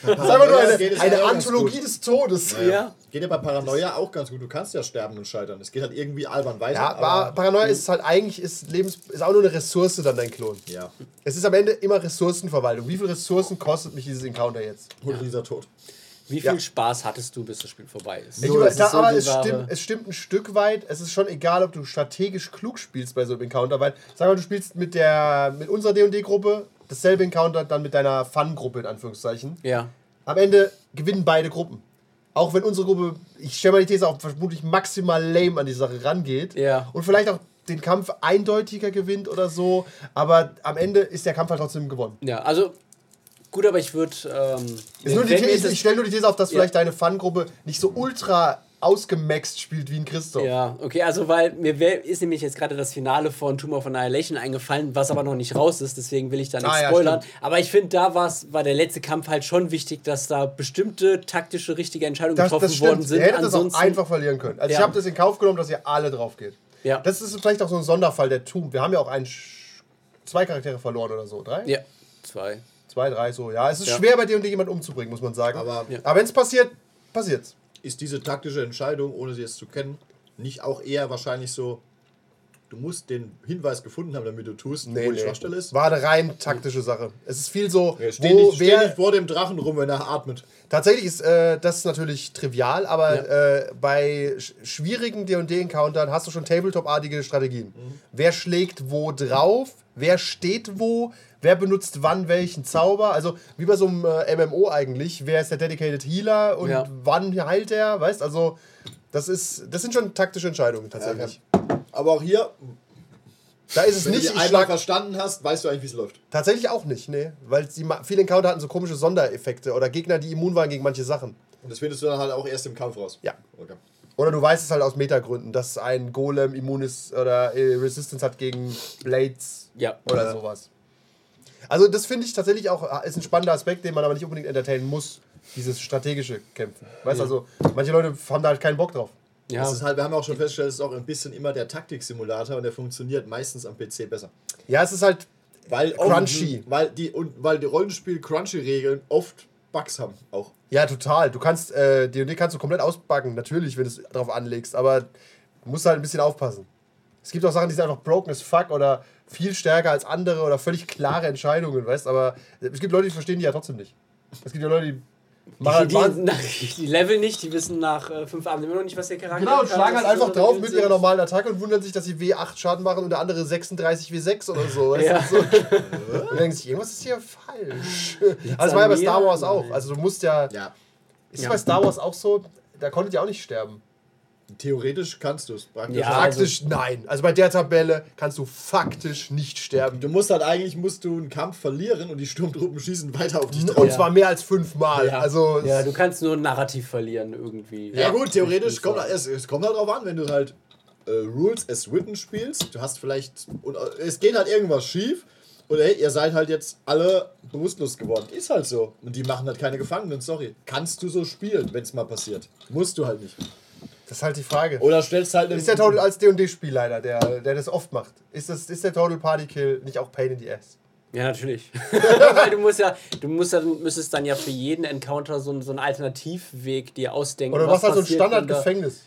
Das ist einfach nur eine, geht es eine ja auch ganz Anthologie des Todes. Ja, ja. Geht ja bei Paranoia auch ganz gut. Du kannst ja sterben und scheitern. Es geht halt irgendwie albern weiter. aber Paranoia ist halt eigentlich ist Lebens ist auch nur eine Ressource dann dein Klon. Ja, Es ist am Ende immer Ressourcenverwaltung. Wie viel Ressourcen kostet mich dieses Encounter jetzt? und dieser Tod. Wie viel Ja. Spaß hattest du, bis das Spiel vorbei ist? Ich So, das ist da, so aber es stimmt, es stimmt ein Stück weit. Es ist schon egal, ob du strategisch klug spielst bei so einem Encounter, weil, sag mal, du spielst mit der mit unserer D&D-Gruppe dasselbe Encounter dann mit deiner Fun-Gruppe in Anführungszeichen. Ja. Am Ende gewinnen beide Gruppen. Auch wenn unsere Gruppe, ich stelle mal die These auf, vermutlich maximal lame an die Sache rangeht. Ja. Und vielleicht auch den Kampf eindeutiger gewinnt oder so. Aber am Ende ist der Kampf halt trotzdem gewonnen. Ja, also gut, aber ich würde. Ähm, das- ich stelle nur die These auf, dass Ja. vielleicht deine Fun-Gruppe nicht so ultra ausgemaxt spielt wie ein Christoph. Ja, okay, also weil mir wär, ist nämlich jetzt gerade das Finale von Tomb of Annihilation eingefallen, was aber noch nicht raus ist, deswegen will ich da nicht Ah, ja, spoilern. stimmt. aber ich finde, da war's, war der letzte Kampf halt schon wichtig, dass da bestimmte taktische, richtige Entscheidungen Das, getroffen das worden sind. Ihr hättet das auch Ansonsten- einfach verlieren können. Also ich Ja. habe das in Kauf genommen, dass ihr alle drauf geht. Ja. Das ist vielleicht auch so ein Sonderfall der Tomb. Wir haben ja auch ein, Sch- zwei Charaktere verloren oder so. Drei? Ja, zwei. Zwei, drei, so. Ja, es ist Ja. schwer bei D&D jemanden umzubringen, muss man sagen. Aber Ja. Aber wenn es passiert, passiert's. ist diese taktische Entscheidung, ohne sie jetzt zu kennen, nicht auch eher wahrscheinlich so, du musst den Hinweis gefunden haben, damit du tust, wo die Schwachstelle ist? War eine rein taktische Sache. Es ist viel so, Ja, steh, wo, nicht, steh wer, nicht vor dem Drachen rum, wenn er atmet. Tatsächlich ist äh, das natürlich trivial, aber äh, bei sch schwierigen D&D-Encountern hast du schon Tabletop-artige Strategien. Wer schlägt wo drauf? Wer steht wo? Wer benutzt wann welchen Zauber? Also wie bei so einem äh, MMO eigentlich. Wer ist der Dedicated Healer und Ja. wann heilt er? Weißt also, das ist, das sind schon taktische Entscheidungen tatsächlich. Aber auch hier, Da ist es wenn nicht, du ich die einmal schlag verstanden hast, weißt du eigentlich, wie es läuft. tatsächlich auch nicht, nee, weil sie viele Encounter hatten so komische Sondereffekte oder Gegner, die immun waren gegen manche Sachen. Und das findest du dann halt auch erst im Kampf raus. Ja. Okay. Oder du weißt es halt aus Metagründen, dass ein Golem immun ist oder äh, Resistance hat gegen Blades Ja. oder Ja. sowas. Also das finde ich tatsächlich auch, äh, ist ein spannender Aspekt, den man aber nicht unbedingt entertainen muss, dieses strategische Kämpfen. Weißt Ja. also, manche Leute haben da halt keinen Bock drauf. Ja. Das ist halt, wir haben auch schon festgestellt, es ist auch ein bisschen immer der Taktiksimulator und der funktioniert meistens am PC besser. Ja, es ist halt, Weil Crunchy. Weil die, und weil die Rollenspiel-Crunchy-Regeln oft Bugs haben auch. ja total. Du kannst, äh, D&D kannst du komplett ausbacken, natürlich, wenn du es drauf anlegst, aber du musst halt ein bisschen aufpassen. Es gibt auch Sachen, die sind einfach broken as fuck oder viel stärker als andere oder völlig klare Entscheidungen, weißt aber es gibt Leute, die verstehen die ja trotzdem nicht. Es gibt ja Leute, die machen Die, halt die, nach, die Level nicht, die wissen nach äh, fünf Abenden immer noch nicht, was der Charakter Genau, und schlagen was halt einfach drauf mit ihrer normalen Attacke und wundern sich, dass sie W8 Schaden machen und der andere 36 W6 oder so. Weißt Ja. du? so. Und denken sich, irgendwas ist hier falsch. [LAUGHS] Also das war ja bei Star? Wars auch. Also du musst ja, Ja. Ist Ja. bei Star Wars auch so? Da konntet ihr auch nicht sterben. Theoretisch kannst du es. Praktisch. Ja. Faktisch nein. Also bei der Tabelle kannst du faktisch nicht sterben. Du musst halt eigentlich musst du einen Kampf verlieren und die Sturmtruppen schießen weiter auf dich drauf. Und zwar mehr als fünfmal. Ja. Also Ja, du kannst nur ein Narrativ verlieren irgendwie. Ja, gut, theoretisch kommt es, es kommt halt drauf an, wenn du halt äh, Rules as written spielst. Du hast vielleicht und äh, es geht halt irgendwas schief oder hey, ihr seid halt jetzt alle bewusstlos geworden. Ist halt so und die machen halt keine Gefangenen. Sorry, kannst du so spielen, wenn es mal passiert? Musst du halt nicht. Das ist halt die Frage. Oder stellst halt Ist der Total als D&D-Spielleiter, der, der das oft macht, ist, das, ist der Total Party Kill nicht auch Pain in the Ass? Ja, natürlich. [LAUGHS] Weil du musst ja, du musst dann, müsstest dann ja für jeden Encounter so, einen- so einen Alternativweg dir ausdenken. Oder was halt so ein Standardgefängnis.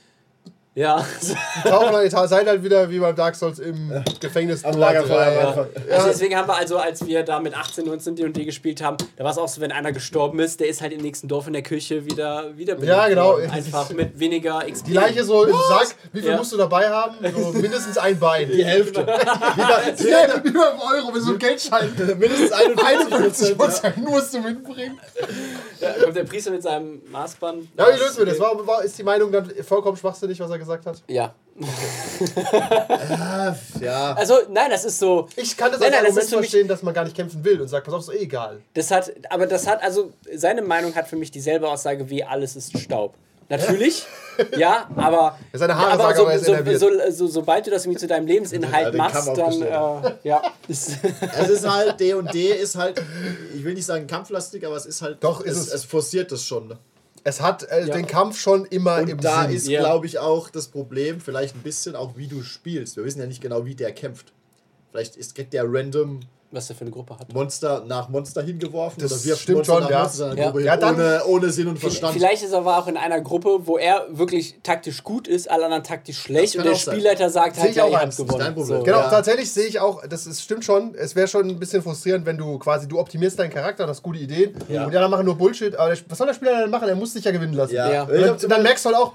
Ja. Die tauchen halt, seid halt wieder wie beim Dark Souls im Gefängnis. am Lagerfeuer am Ja. Anfang. Also deswegen haben wir also, als wir da mit 18, 19 D&D gespielt haben, da war es auch so, wenn einer gestorben ist, der ist halt im nächsten Dorf in der Kirche wieder wieder Ja, genau. Einfach mit weniger XP. Die Leiche so im Sack. Wie viel Ja. musst du dabei haben? So mindestens ein Bein. Die Hälfte. [LAUGHS] [LAUGHS] Ja, wie beim Euro [LAUGHS] mit so einem Geldschein. Mindestens 51 51 Prozent. Prozent musst du mitbringen. Da kommt der Priester mit seinem Maßband. Ja, wie lösen wir das? War, war, ist die Meinung dann vollkommen schwachsinnig, was er gesagt hat? Ja. Ja. Also, nein, das ist so. Ich kann das Nein, als nein, das Argument ist für mich- verstehen, dass man gar nicht kämpfen will und sagt, pass auf, ist eh egal. Das hat, aber das hat, also seine Meinung hat für mich dieselbe Aussage wie alles ist Staub. Natürlich, [LAUGHS] ja, aber, Ja, seine Haare aber sagen so, aber, er ist so, so, so, sobald du das irgendwie zu deinem Lebensinhalt Ja, machst, dann, äh, ja, ist, [LAUGHS] Es ist halt, D und D ist halt, ich will nicht sagen kampflastig, aber es ist halt, Doch, ist es, es. es forciert das schon. Ne? Es hat äh, Ja. den Kampf schon immer im Und da Sinn. ist, Ja. glaube ich, auch das Problem, vielleicht ein bisschen auch, wie du spielst. Wir wissen ja nicht genau, wie der kämpft. Vielleicht ist, kriegt der random was der für eine Gruppe hat. Monster nach Monster hingeworfen Das oder wirft stimmt Monster schon, nach ja. Monster Ja. Gruppe Ja, hin, dann- ohne, ohne Sinn und Verstand. Vielleicht ist er aber auch in einer Gruppe, wo er wirklich taktisch gut ist, alle anderen taktisch schlecht und der. Spielleiter sagt halt, ich ja, Das ist gewonnen. dein Problem. So. Genau, Ja. tatsächlich sehe ich auch, das ist, stimmt schon, es wäre schon ein bisschen frustrierend, wenn du quasi, du optimierst deinen Charakter, hast gute Ideen Ja. und die anderen machen nur Bullshit, aber der, was soll der Spieler denn machen? Er muss sich ja gewinnen lassen. ja. Ja. Ich Und hab dann, dann merkst du halt auch,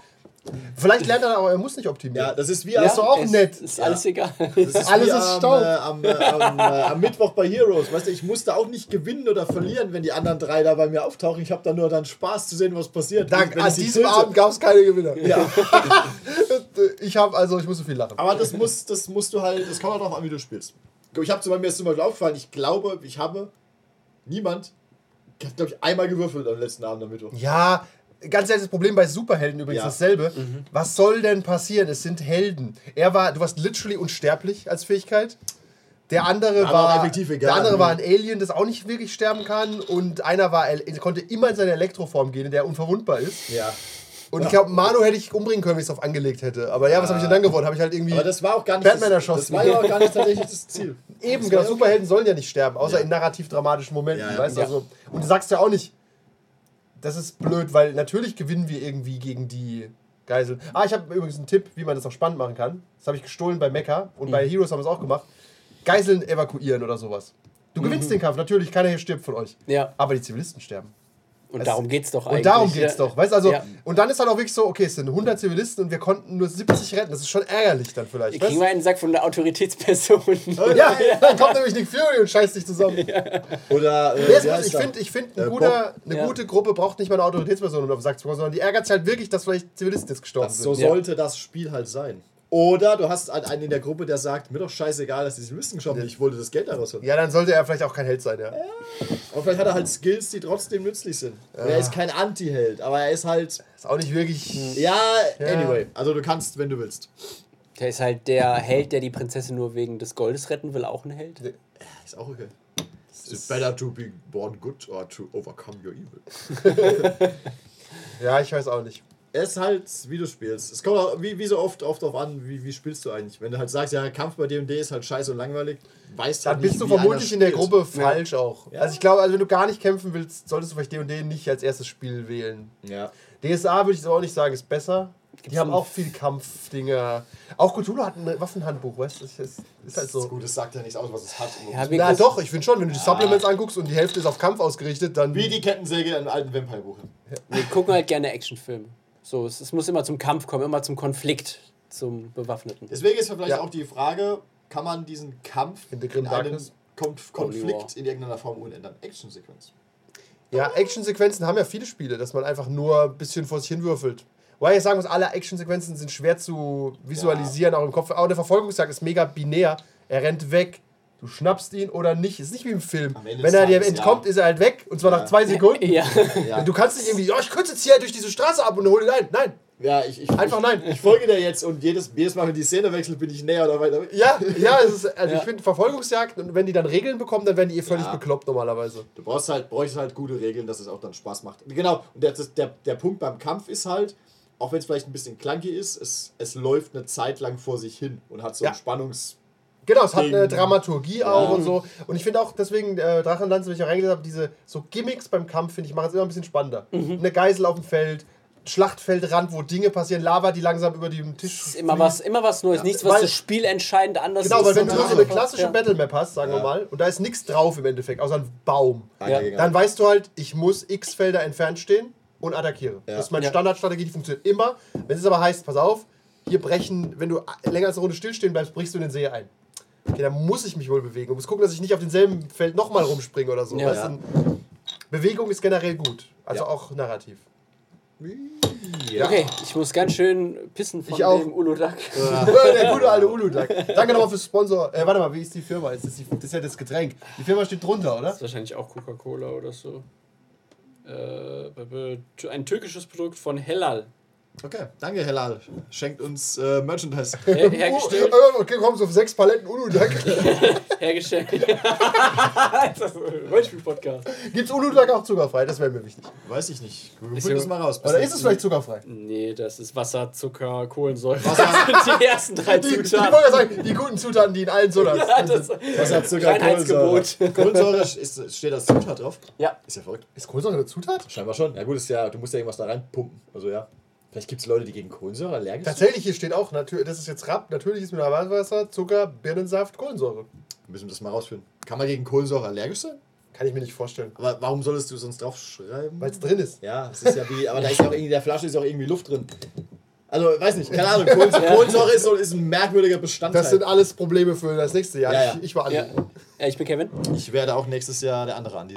vielleicht lernt er aber, er muss nicht optimieren. ja, das ist wie Ja, ist doch auch es nett. Ist alles egal. Das ist Alles wie ist am, Staub. Äh, am, äh, am, äh, am Mittwoch bei Heroes. Weißt du, ich musste auch nicht gewinnen oder verlieren, wenn die anderen drei da bei mir auftauchen. Ich habe da nur dann Spaß zu sehen, was passiert. Da, wenn an diesem töte. Abend gab es keine Gewinner. Ja. [LAUGHS] [LAUGHS] Ich habe, also ich muss so viel lachen. Aber das, muss, das musst du halt, das kommt halt darauf an, wie du spielst. Ich habe zum Beispiel, mir ist zum Beispiel aufgefallen, ich glaube, ich habe niemand, ich habe glaube ich einmal gewürfelt am letzten Abend am Mittwoch. Ja, ganz ehrlich, das Problem bei Superhelden übrigens Ja. dasselbe. Was soll denn passieren? Es sind Helden. Er war, du warst literally unsterblich als Fähigkeit. Der andere auch war, egal. der andere war ein Alien, das auch nicht wirklich sterben kann. Und einer war, konnte immer in seine Elektroform gehen, in der er unverwundbar ist. Ja. Und ich glaube, Manu hätte ich umbringen können, wenn ich es auf angelegt hätte. Aber ja, was habe ich denn dann gewonnen? Habe ich halt irgendwie. Aber das war auch gar nicht Batman das, erschossen. das war ja auch gar nicht tatsächlich das Ziel. [LAUGHS] Eben, Das genau. ja Superhelden sollen ja nicht sterben, außer Ja. in narrativ dramatischen Momenten. Ja, ja. weißt? Ja. Also, und du sagst ja auch nicht, das ist blöd, weil natürlich gewinnen wir irgendwie gegen die Geiseln. Ah, ich habe übrigens einen Tipp, wie man das noch spannend machen kann. Das habe ich gestohlen bei Mecha und Mhm. bei Heroes haben wir es auch gemacht. Geiseln evakuieren oder sowas. Du gewinnst den Kampf, natürlich, keiner hier stirbt von euch. Ja, Aber die Zivilisten sterben. Und darum geht's doch Und eigentlich. darum geht's ja. doch. Weißt du, also, Ja. und dann ist halt auch wirklich so, okay, es sind 100 Zivilisten und wir konnten nur 70 retten. Das ist schon ärgerlich dann vielleicht. Weißt kriegen wir einen Sack von der Autoritätsperson. [LAUGHS] ja, dann kommt nämlich Nick Fury und scheißt dich zusammen. Oder, äh, Nee, ich finde, ich find, ein Äh, guter, eine Ja. gute Gruppe braucht nicht mal eine Autoritätsperson, um auf den Sack zu kommen, sondern die ärgert sich halt wirklich, dass vielleicht Zivilisten jetzt gestorben So sind. Ja. sollte das Spiel halt sein. Oder du hast halt einen in der Gruppe, der sagt, mir doch scheißegal, dass die geschoben haben, ich wollte das Geld daraus holen. Ja, dann sollte er vielleicht auch kein Held sein, ja. Aber vielleicht hat er halt Skills, die trotzdem nützlich sind. Und er ist kein Anti-Held, aber er ist halt, Ist auch nicht wirklich. ja, Ja. anyway. Also du kannst, wenn du willst. Der ist halt der Held, der die Prinzessin nur wegen des Goldes retten will, auch ein Held. Ist auch okay. Is it better to be born good or to overcome your evil? [LAUGHS] Ja, ich weiß auch nicht. Es ist halt, wie du spielst. Es kommt auch, wie, wie so oft, oft darauf an, wie, wie spielst du eigentlich. Wenn du halt sagst, ja, Kampf bei D&D ist halt scheiße und langweilig, weißt Dann halt bist nicht, du vermutlich in der. Gruppe falsch auch. Ja. Also ich glaube, also wenn du gar nicht kämpfen willst, solltest du vielleicht D&D nicht als erstes Spiel wählen. Ja. DSA würde ich so auch nicht sagen, ist besser. Die Gibt's haben ein- auch viel Kampfdinger. Auch Cthulhu hat ein Waffenhandbuch, weißt du? Das ist, ist halt Das ist so. gut, es sagt ja nichts aus, was es hat. Ja, Na doch, ich finde schon, wenn du die Supplements anguckst und die Hälfte ist auf Kampf ausgerichtet, dann. wie die Kettensäge in einem alten Vampire-Buch. Wir gucken halt gerne Actionfilme. So, es, es muss immer zum Kampf kommen, immer zum Konflikt, zum Bewaffneten. Deswegen ist vielleicht Ja. auch die Frage, kann man diesen Kampf In the in einen? Konf. Konflikt in irgendeiner Form umändern? Action-Sequenz. Ja, Ja, Actionsequenzen haben ja viele Spiele, dass man einfach nur ein bisschen vor sich hin würfelt. Wobei ich sagen muss, alle Actionsequenzen sind schwer zu visualisieren, auch im Kopf. Aber der Verfolgungsjagd ist mega binär. Er rennt weg, du schnappst ihn oder nicht. Ist nicht wie im Film. Wenn er dir entkommt, ja. ist er halt weg. Und zwar nach zwei Sekunden. Ja. Ja. Du kannst nicht irgendwie, ja, ich kürze jetzt hier durch diese Straße ab und hole ihn ein. Nein. Ja, ich, ich, Einfach ich, nein. Ich folge dir jetzt und jedes, jedes Mal, wenn die Szene wechselt, bin ich näher oder weiter. Ja, ja, es ist, also Ja. ich finde Verfolgungsjagd und wenn die dann Regeln bekommen, dann werden die eh völlig Ja. bekloppt normalerweise. Du brauchst halt, bräuchst halt gute Regeln, dass es auch dann Spaß macht. Genau, und der, der, der Punkt beim Kampf ist halt, auch wenn es vielleicht ein bisschen clunky ist, es, es läuft eine Zeit lang vor sich hin und hat so Ja. einen Spannungs... Genau, es hat eine. Dramaturgie auch und so. Und ich finde auch deswegen, äh, Drachenlanze, wenn ich auch reingelesen habe, diese so Gimmicks beim Kampf, finde ich, machen es immer ein bisschen spannender. Eine Geisel auf dem Feld, Schlachtfeldrand, wo Dinge passieren, Lava, die langsam über den Tisch. Ist immer was, immer was Neues. Nichts, was Weil- das Spiel entscheidend anders Genau, ist. weil wenn du so eine klassische ja. Battlemap hast, sagen wir Ja. mal, und da ist nichts drauf im Endeffekt, außer ein Baum, Ja. dann weißt du halt, ich muss x Felder entfernt stehen und attackiere. Ja. Das ist meine Ja. Standardstrategie, die funktioniert immer. Wenn es aber heißt, pass auf, hier brechen, wenn du länger als eine Runde stillstehen bleibst, brichst du in den See ein. Okay, dann muss ich mich wohl bewegen und muss gucken, dass ich nicht auf demselben Feld nochmal rumspringe oder so. Ja. Weißt du? Bewegung ist generell gut, also Ja. auch narrativ. Okay, ich muss ganz schön pissen von Ich auch. dem Uludak. [LAUGHS] Der gute alte Uludag. Danke nochmal fürs Sponsor. Äh, warte mal, wie ist die Firma? Das ist, die, das ist ja das Getränk. Die Firma steht drunter, oder? Das ist wahrscheinlich auch Coca-Cola oder so. Äh, ein türkisches Produkt von Hellal. Okay, danke, Helal. Schenkt uns äh, Merchandise. [LAUGHS] Her hergestellt. Oh, okay, kommst auf sechs Paletten Uludag. [LAUGHS] hergestellt. [LAUGHS] das ist ein Rollenspiel-Podcast. Gibt's Uludag auch zuckerfrei? Das wäre mir wichtig. Weiß ich nicht. Wir Ist finden das mal raus. Oder ist es vielleicht zuckerfrei? Nee, das ist Wasser, Zucker, Kohlensäure. Das sind die ersten drei Die, ich wollte Zutaten. ja sagen, die guten Zutaten, die in allen Sodas Ja, das, sind. Was hat Zucker? Kohlensäure. Kohlensäure ist, steht als Zutat drauf? ja, Ist ja verrückt. Ist Kohlensäure eine Zutat? Scheinbar schon. Ja gut, ist ja, du musst ja irgendwas da reinpumpen. Also ja. Vielleicht gibt es Leute, die gegen Kohlensäure allergisch sind. Tatsächlich, hier steht auch, das ist jetzt Rapp, natürliches Mineralwasser, Zucker, Birnensaft, Kohlensäure. Müssen wir das mal rausfinden. Kann man gegen Kohlensäure allergisch sein? Kann ich mir nicht vorstellen. Aber warum solltest du sonst draufschreiben? Weil es drin ist. Ja, es ist ja wie, aber da ist ja auch irgendwie, in der Flasche ist auch irgendwie Luft drin. Also, weiß nicht, keine Ahnung, [LAUGHS] Kohlensäure, Kohlensäure ist, so, ist ein merkwürdiger Bestandteil. Das sind alles Probleme für das nächste Jahr. Ja, ja. Ich, ich war Andi. ja. Ja, ich bin Kevin. ich werde auch nächstes Jahr der andere Andi.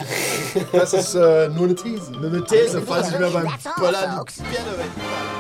Das ist äh, nur eine These. Nur eine These, falls ich mir beim Böllern die Birne weg.